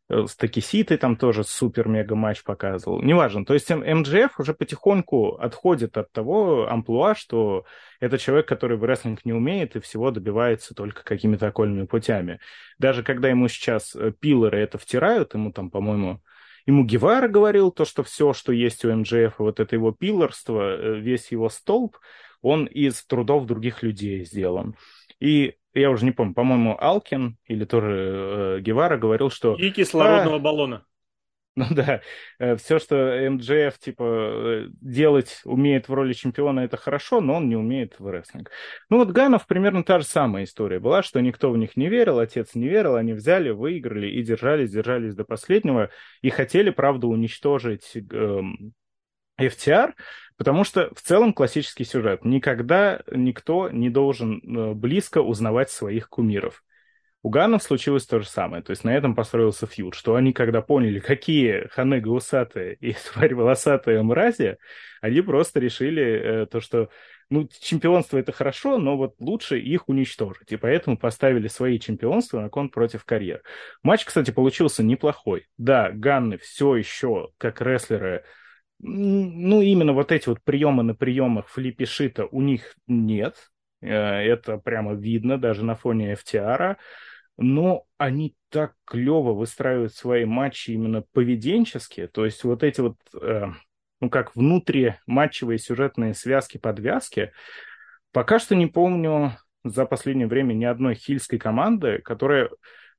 Э, с Такиситой там тоже супер-мега матч показывал. Неважно. То есть МДФ уже потихоньку отходит от того амплуа, что это человек, который в рестлинг не умеет и всего добивается только какими-то окольными путями. Даже когда ему сейчас э, пилоры это втирают, ему там, по-моему, ему Гевара говорил то, что все, что есть у МДФ, вот это его пилорство, э, весь его столб, он из трудов других людей сделан. И я уже не помню, по-моему, Алкин или тоже э, Гевара говорил, что... И кислородного а, баллона. Ну да, э, все, что МДФ типа э, делать умеет в роли чемпиона, это хорошо, но он не умеет в рестлинг. Ну вот Ганов примерно та же самая история была, что никто в них не верил, отец не верил, они взяли, выиграли и держались, держались до последнего, и хотели, правда, уничтожить эм, FTR, потому что в целом классический сюжет. Никогда никто не должен э, близко узнавать своих кумиров. У Ганов случилось то же самое. То есть на этом построился фьюд, что они, когда поняли, какие Ханега усатые и тварь волосатые мрази, они просто решили э, то, что ну, чемпионство это хорошо, но вот лучше их уничтожить. И поэтому поставили свои чемпионства на кон против карьер. Матч, кстати, получился неплохой. Да, Ганны все еще, как рестлеры, ну, именно вот эти вот приемы на приемах Флиппи Шита у них нет. Э, это прямо видно даже на фоне FTR но они так клево выстраивают свои матчи именно поведенческие, то есть вот эти вот, э, ну как внутриматчевые сюжетные связки, подвязки, пока что не помню за последнее время ни одной хильской команды, которая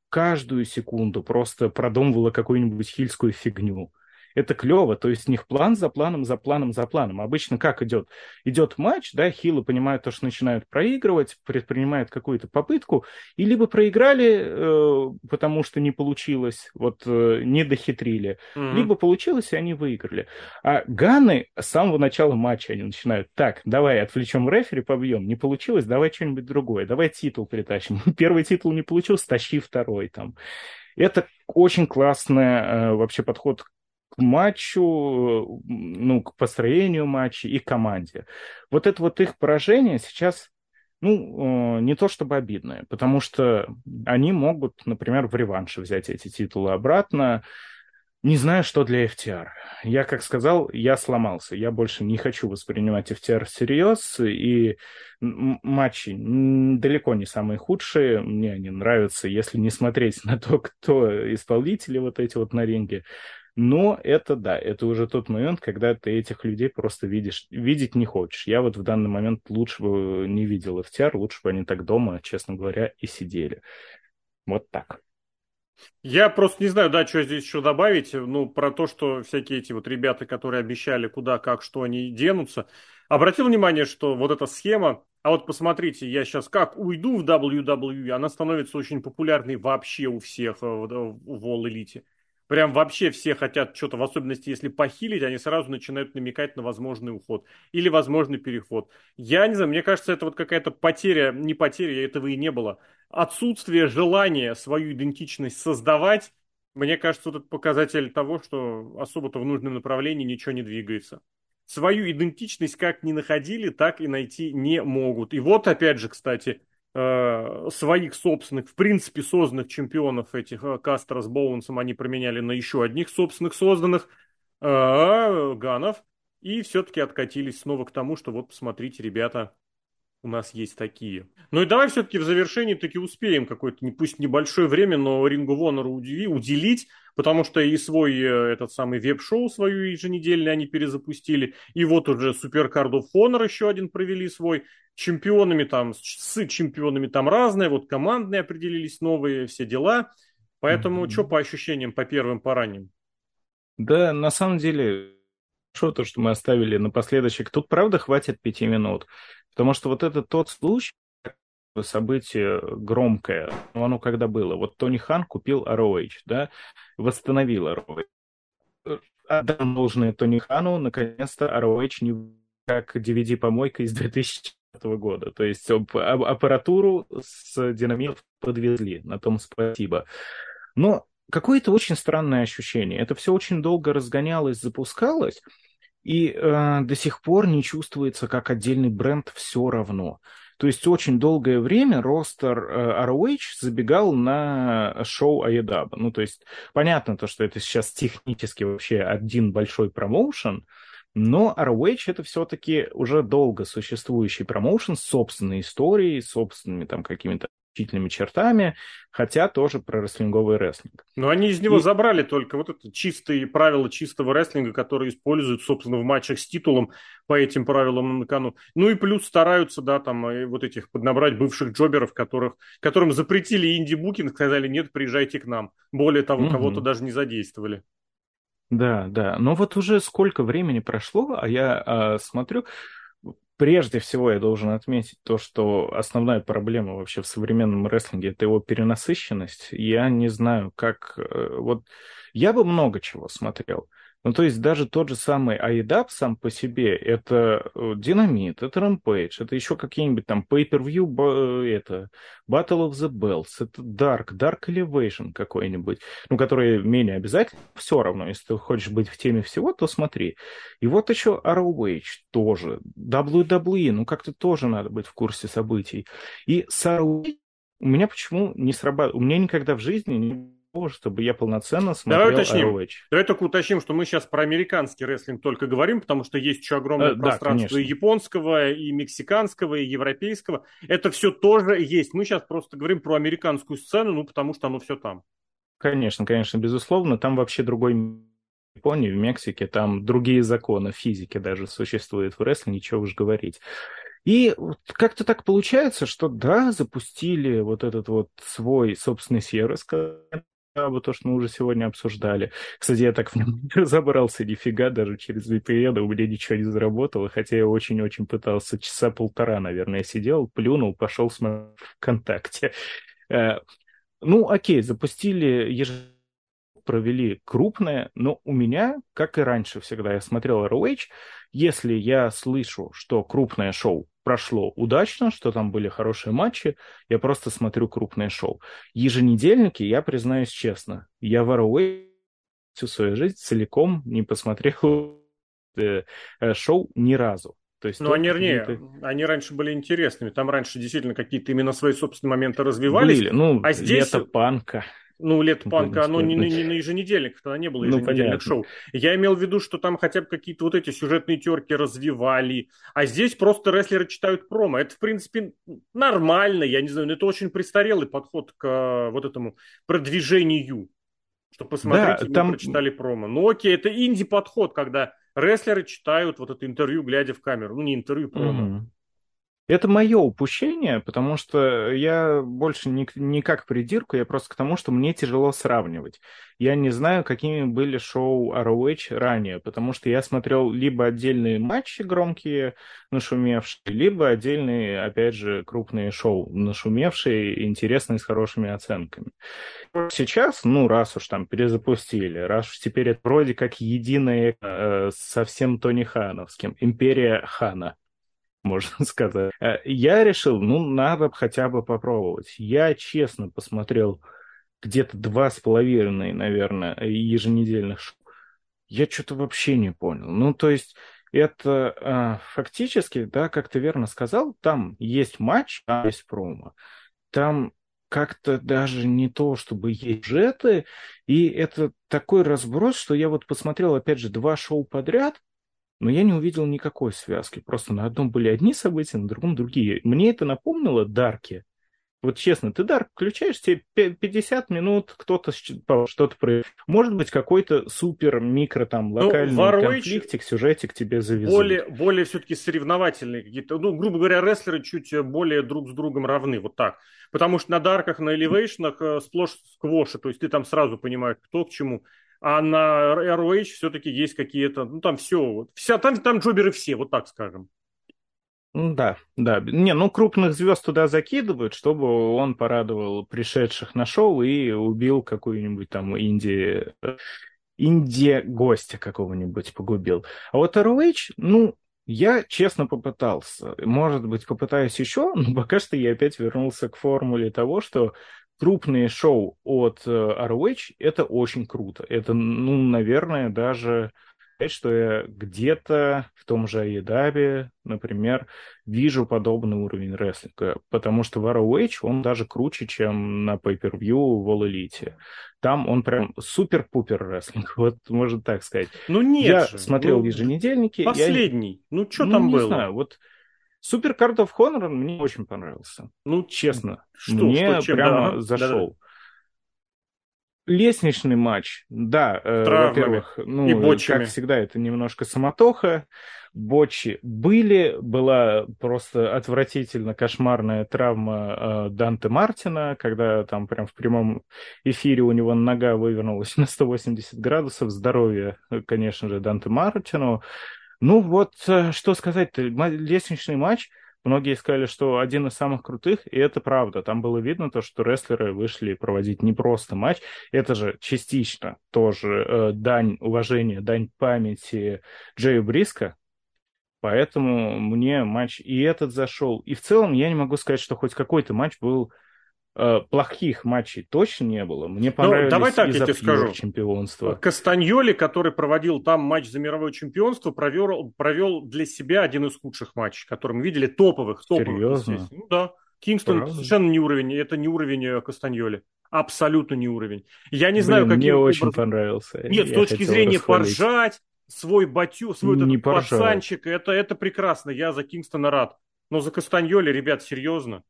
каждую секунду просто продумывала какую-нибудь хильскую фигню это клево, то есть у них план за планом, за планом, за планом. Обычно как идет? Идет матч, да, хилы понимают то, что начинают проигрывать, предпринимают какую-то попытку, и либо проиграли, э, потому что не получилось, вот э, не дохитрили, mm-hmm. либо получилось, и они выиграли. А Ганы с самого начала матча они начинают, так, давай отвлечем рефери, побьем, не получилось, давай что-нибудь другое, давай титул притащим. Первый титул не получился, тащи второй там. Это очень классный э, вообще подход матчу, ну, к построению матча и команде. Вот это вот их поражение сейчас, ну, э, не то чтобы обидное, потому что они могут, например, в реванше взять эти титулы обратно. Не знаю, что для FTR. Я, как сказал, я сломался. Я больше не хочу воспринимать FTR всерьез. И матчи далеко не самые худшие. Мне они нравятся, если не смотреть на то, кто исполнители вот эти вот на ринге. Но это да, это уже тот момент, когда ты этих людей просто видишь, видеть не хочешь. Я вот в данный момент лучше бы не видел FTR, лучше бы они так дома, честно говоря, и сидели. Вот так. Я просто не знаю, да, что здесь еще добавить. Ну, про то, что всякие эти вот ребята, которые обещали, куда, как, что они денутся. Обратил внимание, что вот эта схема, а вот посмотрите, я сейчас как уйду в WWE, она становится очень популярной вообще у всех в, в All Elite. Прям вообще все хотят что-то, в особенности если похилить, они сразу начинают намекать на возможный уход или возможный переход. Я не знаю, мне кажется, это вот какая-то потеря, не потеря, этого и не было. Отсутствие желания свою идентичность создавать, мне кажется, вот это показатель того, что особо-то в нужном направлении ничего не двигается. Свою идентичность как не находили, так и найти не могут. И вот опять же, кстати, своих собственных, в принципе, созданных чемпионов этих э, Кастро с Боунсом они променяли на еще одних собственных созданных э, Ганов. И все-таки откатились снова к тому, что вот посмотрите, ребята, у нас есть такие. Ну и давай все-таки в завершении таки успеем какое-то, не, пусть небольшое время, но Рингу Вонору уделить, потому что и свой этот самый веб-шоу свою еженедельный они перезапустили, и вот уже Суперкард of Honor еще один провели свой, чемпионами там, с чемпионами там разные, вот командные определились новые, все дела. Поэтому mm-hmm. что по ощущениям, по первым, по ранним? Да, на самом деле, что то, что мы оставили напоследочек, тут правда хватит пяти минут. Потому что вот это тот случай, событие громкое, но оно когда было. Вот Тони Хан купил ROH, да, восстановил ROH. Отдам должное Тони Хану, наконец-то ROH не как DVD-помойка из 2000 года. То есть аппаратуру с динамитов подвезли, на том спасибо. Но какое-то очень странное ощущение. Это все очень долго разгонялось, запускалось, и э, до сих пор не чувствуется как отдельный бренд все равно. То есть очень долгое время ростер э, ROH забегал на шоу AEW. Ну, то есть понятно то, что это сейчас технически вообще один большой промоушен, но ROH это все-таки уже долго существующий промоушен с собственной историей, собственными там какими-то отличительными чертами, хотя тоже про рестлинговый рестлинг. Но они из него и... забрали только вот это чистые правила чистого рестлинга, которые используют, собственно, в матчах с титулом по этим правилам на кону. Ну и плюс стараются, да, там вот этих поднабрать бывших джоберов, которых, которым запретили инди-букинг, сказали, нет, приезжайте к нам. Более того, угу. кого-то даже не задействовали. Да, да. Но вот уже сколько времени прошло, а я а, смотрю, прежде всего я должен отметить то, что основная проблема вообще в современном рестлинге это его перенасыщенность. Я не знаю, как... Э, вот я бы много чего смотрел. Ну, то есть даже тот же самый Айдап сам по себе, это э, Динамит, это Rampage, это еще какие-нибудь там Pay-Per-View, э, это Battle of the Bells, это Dark, Dark Elevation какой-нибудь, ну, который менее обязательно, все равно, если ты хочешь быть в теме всего, то смотри. И вот еще ROH тоже, WWE, ну, как-то тоже надо быть в курсе событий. И с ROH у меня почему не срабатывает, у меня никогда в жизни не чтобы я полноценно смотрел Давай уточним. ROH. Давай только уточним, что мы сейчас про американский рестлинг только говорим, потому что есть еще огромное э, пространство да, и японского, и мексиканского, и европейского. Это все тоже есть. Мы сейчас просто говорим про американскую сцену, ну, потому что оно все там. Конечно, конечно, безусловно. Там вообще другой Японии, в Мексике, там другие законы физики даже существуют в рестлинге, ничего уж говорить. И как-то так получается, что да, запустили вот этот вот свой собственный сервис, вот то, что мы уже сегодня обсуждали. Кстати, я так в нем не разобрался нифига, даже через VPN у меня ничего не заработало, хотя я очень-очень пытался, часа полтора, наверное, сидел, плюнул, пошел смотреть ВКонтакте. Э, ну, окей, запустили ежедневно провели крупное, но у меня, как и раньше всегда, я смотрел ROH, если я слышу, что крупное шоу прошло удачно, что там были хорошие матчи, я просто смотрю крупное шоу. Еженедельники, я признаюсь честно, я в ROH всю свою жизнь целиком не посмотрел э, э, шоу ни разу. То есть, ну, они, не, они раньше были интересными. Там раньше действительно какие-то именно свои собственные моменты развивались. Были, ну, а здесь... лето панка. Ну, лет панка, оно не, не, не на еженедельниках, тогда не было ну, еженедельных ну, шоу. Я имел в виду, что там хотя бы какие-то вот эти сюжетные терки развивали, а здесь просто рестлеры читают промо. Это, в принципе, нормально, я не знаю, но это очень престарелый подход к э, вот этому продвижению. Что посмотрите, да, там... мы прочитали промо. Ну окей, это инди-подход, когда рестлеры читают вот это интервью, глядя в камеру. Ну, не интервью, промо. Mm-hmm. Это мое упущение, потому что я больше не, не как придирку, я просто к тому, что мне тяжело сравнивать. Я не знаю, какими были шоу ROH ранее, потому что я смотрел либо отдельные матчи громкие, нашумевшие, либо отдельные, опять же, крупные шоу, нашумевшие, интересные, с хорошими оценками. Сейчас, ну, раз уж там перезапустили, раз уж теперь это вроде как единое э, со всем Тони Хановским, империя Хана, можно сказать. Э, я решил, ну, надо хотя бы попробовать. Я честно посмотрел где-то два с половиной, наверное, еженедельных шоу. Я что-то вообще не понял. Ну, то есть это а, фактически, да, как ты верно сказал, там есть матч, там есть промо. Там как-то даже не то, чтобы есть сюжеты, и это такой разброс, что я вот посмотрел, опять же, два шоу подряд, но я не увидел никакой связки. Просто на одном были одни события, на другом другие. Мне это напомнило Дарки. Вот честно, ты Дарк включаешь, тебе 50 минут кто-то что-то про... Может быть, какой-то супер микро там ну, локальный ну, конфликтик, сюжетик тебе завезут. Более, более все-таки соревновательные какие-то. Ну, грубо говоря, рестлеры чуть более друг с другом равны, вот так. Потому что на Дарках, на Элевейшнах э, сплошь сквоши, то есть ты там сразу понимаешь, кто к чему. А на ROH все-таки есть какие-то, ну там все, вот, вся, там, там джоберы все, вот так скажем. Да, да. Не, ну крупных звезд туда закидывают, чтобы он порадовал пришедших на шоу и убил какую-нибудь там инди... Инди гостя какого-нибудь погубил. А вот ROH, ну, я честно попытался. Может быть, попытаюсь еще, но пока что я опять вернулся к формуле того, что крупные шоу от э, ROH это очень круто. Это, ну, наверное, даже сказать, что я где-то в том же Аедабе, например, вижу подобный уровень рестлинга, потому что в ROH он даже круче, чем на Pay-Per-View в All Elite. Там он прям супер-пупер рестлинг, вот можно так сказать. Ну нет Я же. смотрел ну, еженедельники. Последний. Я... Ну что ну, там не было? Не знаю, вот Супер Card of Honor мне очень понравился. Ну, честно. Что, мне что, чем? прямо да, зашел. Да, да. Лестничный матч, да, э, во-первых, ну, и как всегда, это немножко самотоха. Бочи были, была просто отвратительно кошмарная травма э, Данте Мартина, когда там прям в прямом эфире у него нога вывернулась на 180 градусов. Здоровье, конечно же, Данте Мартину. Ну вот, э, что сказать-то, лестничный матч – Многие сказали, что один из самых крутых, и это правда. Там было видно то, что рестлеры вышли проводить не просто матч, это же частично тоже э, дань уважения, дань памяти Джею Бриска. Поэтому мне матч и этот зашел. И в целом я не могу сказать, что хоть какой-то матч был плохих матчей точно не было. Мне понравились ну, давай так я тебе скажу. чемпионства. Кастаньоли, который проводил там матч за мировое чемпионство, провел, провел для себя один из худших матчей, который мы видели, топовых. топовых Серьезно? Ну да. Кингстон Правда? совершенно не уровень, это не уровень э, Кастаньоли. Абсолютно не уровень. Я не Блин, знаю, каким Мне образом... очень понравился. Нет, я с точки зрения поржать, свой батю, свой не этот пацанчик, это, это прекрасно. Я за Кингстона рад. Но за Кастаньоли, ребят, серьезно.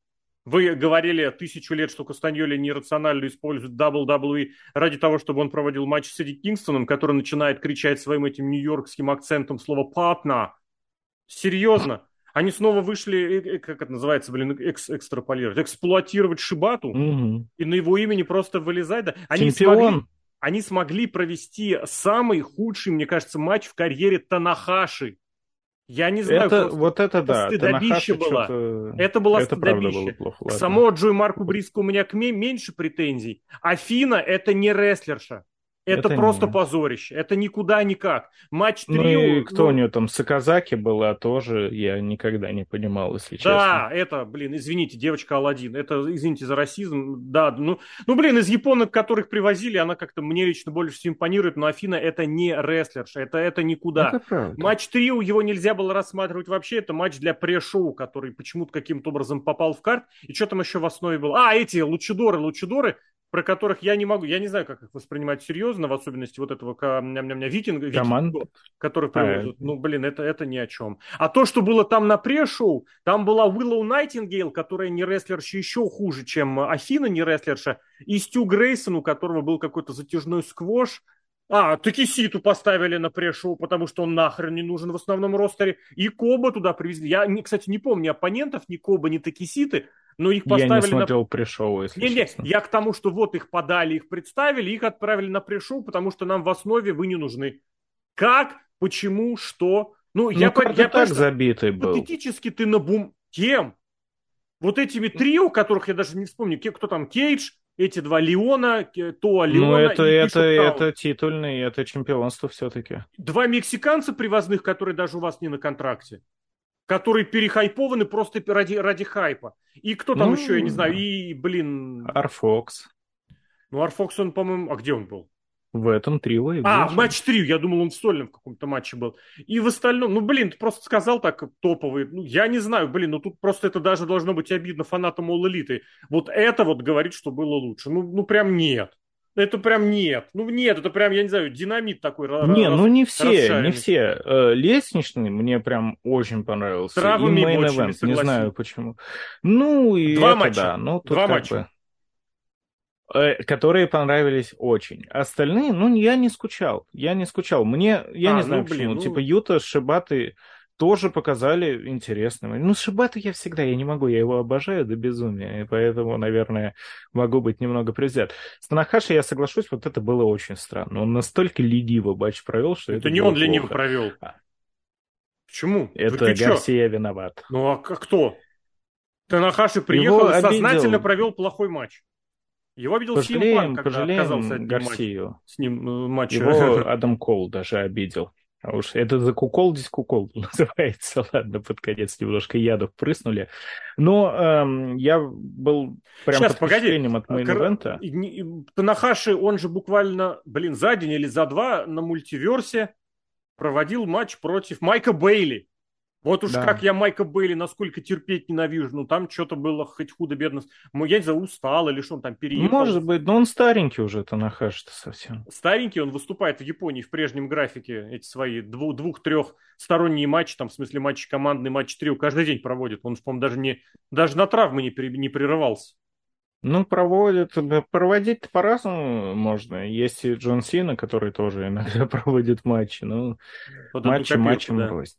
Вы говорили тысячу лет, что Кастаньоли нерационально использует WWE ради того, чтобы он проводил матч с Эдди Кингстоном, который начинает кричать своим этим нью-йоркским акцентом слово «патна». Серьезно. Они снова вышли, э, э, как это называется, блин, экс экстраполировать, эксплуатировать Шибату угу. и на его имени просто вылезать. Да. Они смогли, они смогли провести самый худший, мне кажется, матч в карьере Танахаши. Я не знаю, это, вот это да, стыдобище было. Это было это стыдобище. Было плохо, ладно. К самому Джой Марку Бриску у меня к меньше претензий. Афина это не рестлерша. Это, это просто не... позорище. Это никуда никак. Матч трио... Ну и кто ну... у нее там, Саказаки была тоже, я никогда не понимал, если честно. Да, это, блин, извините, девочка Алладин. Это, извините за расизм. Да, ну, ну, блин, из японок, которых привозили, она как-то мне лично больше всего импонирует, но Афина это не рестлерша, это, это никуда. Это правда. Матч трио, его нельзя было рассматривать вообще, это матч для пре-шоу, который почему-то каким-то образом попал в карт. И что там еще в основе было? А, эти лучидоры, лучидоры, про которых я не могу, я не знаю, как их воспринимать серьезно, в особенности вот этого викинга, викинга, который привозят. А, ну, блин, это, это ни о чем. А то, что было там на пре-шоу, там была Уиллоу Найтингейл, которая не рестлерша еще хуже, чем Афина не рестлерша, и Стю Грейсон, у которого был какой-то затяжной сквош, а, Такиситу поставили на пре-шоу, потому что он нахрен не нужен в основном ростере. И Коба туда привезли. Я, кстати, не помню ни оппонентов, ни Коба, ни Такиситы. Но их поставили я не смотрел на... пришел, если не, честно. Не, я к тому, что вот их подали, их представили, их отправили на пришел, потому что нам в основе вы не нужны. Как, почему, что? Ну, ну я, я, так забитый был. Патетически ты на бум... Кем? Вот этими трио, которых я даже не вспомню, кто там, Кейдж, эти два Леона, то Леона. Ну, это, это, это титульный, это чемпионство все-таки. Два мексиканца привозных, которые даже у вас не на контракте которые перехайпованы просто ради, ради хайпа. И кто там ну, еще, я не знаю, и, блин... Арфокс. Ну, Арфокс, он, по-моему... А где он был? В этом трио. А, матч трио, я думал, он в сольном каком-то матче был. И в остальном, ну, блин, ты просто сказал так топовый. Ну, я не знаю, блин, ну тут просто это даже должно быть обидно фанатам All Elite. Вот это вот говорит, что было лучше. Ну, ну прям нет. Это прям нет. Ну нет, это прям, я не знаю, динамит такой. Не, раз, ну не все, не все. Э, лестничный мне прям очень понравился. Травами и Main Event, не знаю почему. Ну и Два это, матча. да. Ну, тут Два матча. Бы, э, которые понравились очень. Остальные, ну, я не скучал. Я не скучал. Мне, я а, не знаю ну, почему. ну... Типа Юта, Шибаты, тоже показали интересным. Ну, Шибата я всегда, я не могу, я его обожаю до безумия, и поэтому, наверное, могу быть немного привзят. С Танахаши я соглашусь, вот это было очень странно. Он настолько лениво батч провел, что это Это не он плохо. лениво провел. А. Почему? Это Ты Гарсия чё? виноват. Ну, а кто? Танахаши приехал и сознательно провел плохой матч. Его обидел пожалеем, Симпан, когда отказался от Гарсию. Матч, с ним э, матч. Его Адам Кол даже обидел. А уж это за кукол здесь кукол называется. Ладно, под конец немножко ядов прыснули. Но эм, я был прям Сейчас, под впечатлением от мейн-ивента. Танахаши, он же буквально, блин, за день или за два на мультиверсе проводил матч против Майка Бейли. Вот уж да. как я Майка Бейли насколько терпеть ненавижу. Ну, там что-то было хоть худо-бедно. Ну, я не знаю, устал или что он там переехал. Может быть, но он старенький уже, Танахаш-то совсем. Старенький, он выступает в Японии в прежнем графике. Эти свои двух-трех сторонние матчи, там, в смысле матчи командный, матч трио, каждый день проводит. Он, по-моему, даже, не, даже на травмы не, при, не прерывался. Ну, проводят, проводить по-разному можно. Есть и Джон Сина, который тоже иногда проводит матчи. Ну, Вот матчи копилку, матчем да. рознь.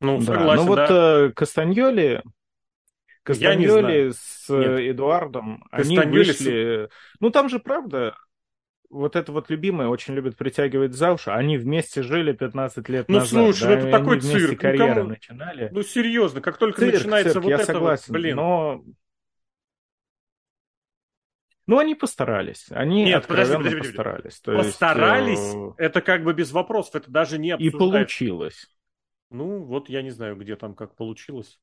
Ну, Да, согласен, ну вот да. э, Кастаньоли, Кастаньоли с Нет. Эдуардом, они Кастаньоли с- вышли... Ну, там же, правда, вот это вот любимое очень любят притягивать за уши. Они вместе жили 15 лет Ну, назад. слушай, да, ну это и такой они цирк. Ну, карьеры кому- начинали. Ну, серьезно, как только Цирк, начинается цирк, вот я это вот, согласен, блин. но... Ну, они постарались. Они Нет, подожди, подожди, подожди. постарались. То есть, Постарались, э, это как бы без вопросов, это даже не и обсуждается. получилось. Ну, вот я не знаю, где там как получилось.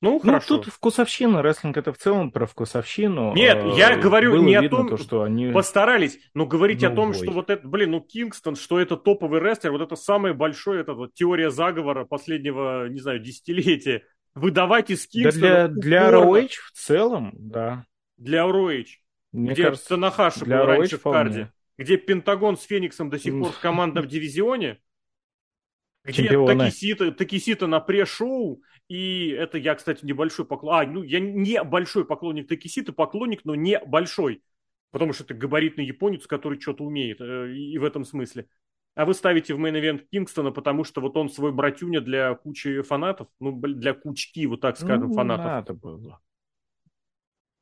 Ну, Ну, хорошо. тут вкусовщина, рестлинг это в целом про вкусовщину. Нет, Э, я говорю было не о том, то, что они... Постарались, но говорить о Ну, том, бой. что вот это, блин, ну Кингстон, что это топовый рестлер, вот это самое большое, это вот теория заговора последнего, не знаю, десятилетия. Выдавать из Да Кингстона для, для упорно ROH в целом, да. для ROH, Мне где кажется, Танахаши для был раньше ROH в карде, вполне. где Пентагон с Фениксом до сих М. пор в командном дивизионе, где Чемпионы. Такисита, Такисита на пре-шоу, и это я, кстати, небольшой поклонник, а, ну, я не большой поклонник Такиситы, поклонник, но не большой, потому что это габаритный японец, который что-то умеет, э, и в этом смысле. А вы ставите в main event Кингстона, потому что вот он свой братюня для кучи фанатов, ну, для кучки, вот так скажем, Ну, фанатов. надо было.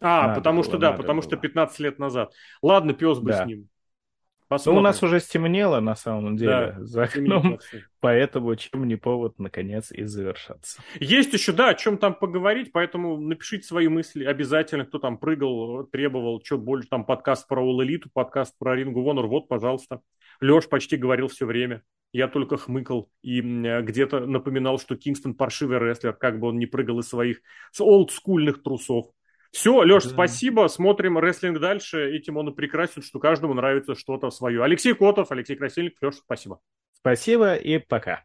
А, надо потому было, что, да, потому что было. 15 лет назад. Ладно, пес бы Да. с ним. Ну, Посмотрим. у нас уже стемнело, на самом деле, Да, за окном, поэтому чем не повод, наконец, и завершаться. Есть еще, да, о чем там поговорить, поэтому напишите свои мысли обязательно, кто там прыгал, требовал, что больше, там подкаст про All Elite, подкаст про Ring of Honor, вот, пожалуйста. Леш почти говорил все время, я только хмыкал и где-то напоминал, что Кингстон паршивый рестлер, как бы он не прыгал из своих олдскульных трусов. Все, Леш, Да. спасибо, смотрим рестлинг дальше, этим он и прекрасен, что каждому нравится что-то свое. Алексей Котов, Алексей Красильник, Леш, спасибо. Спасибо и пока.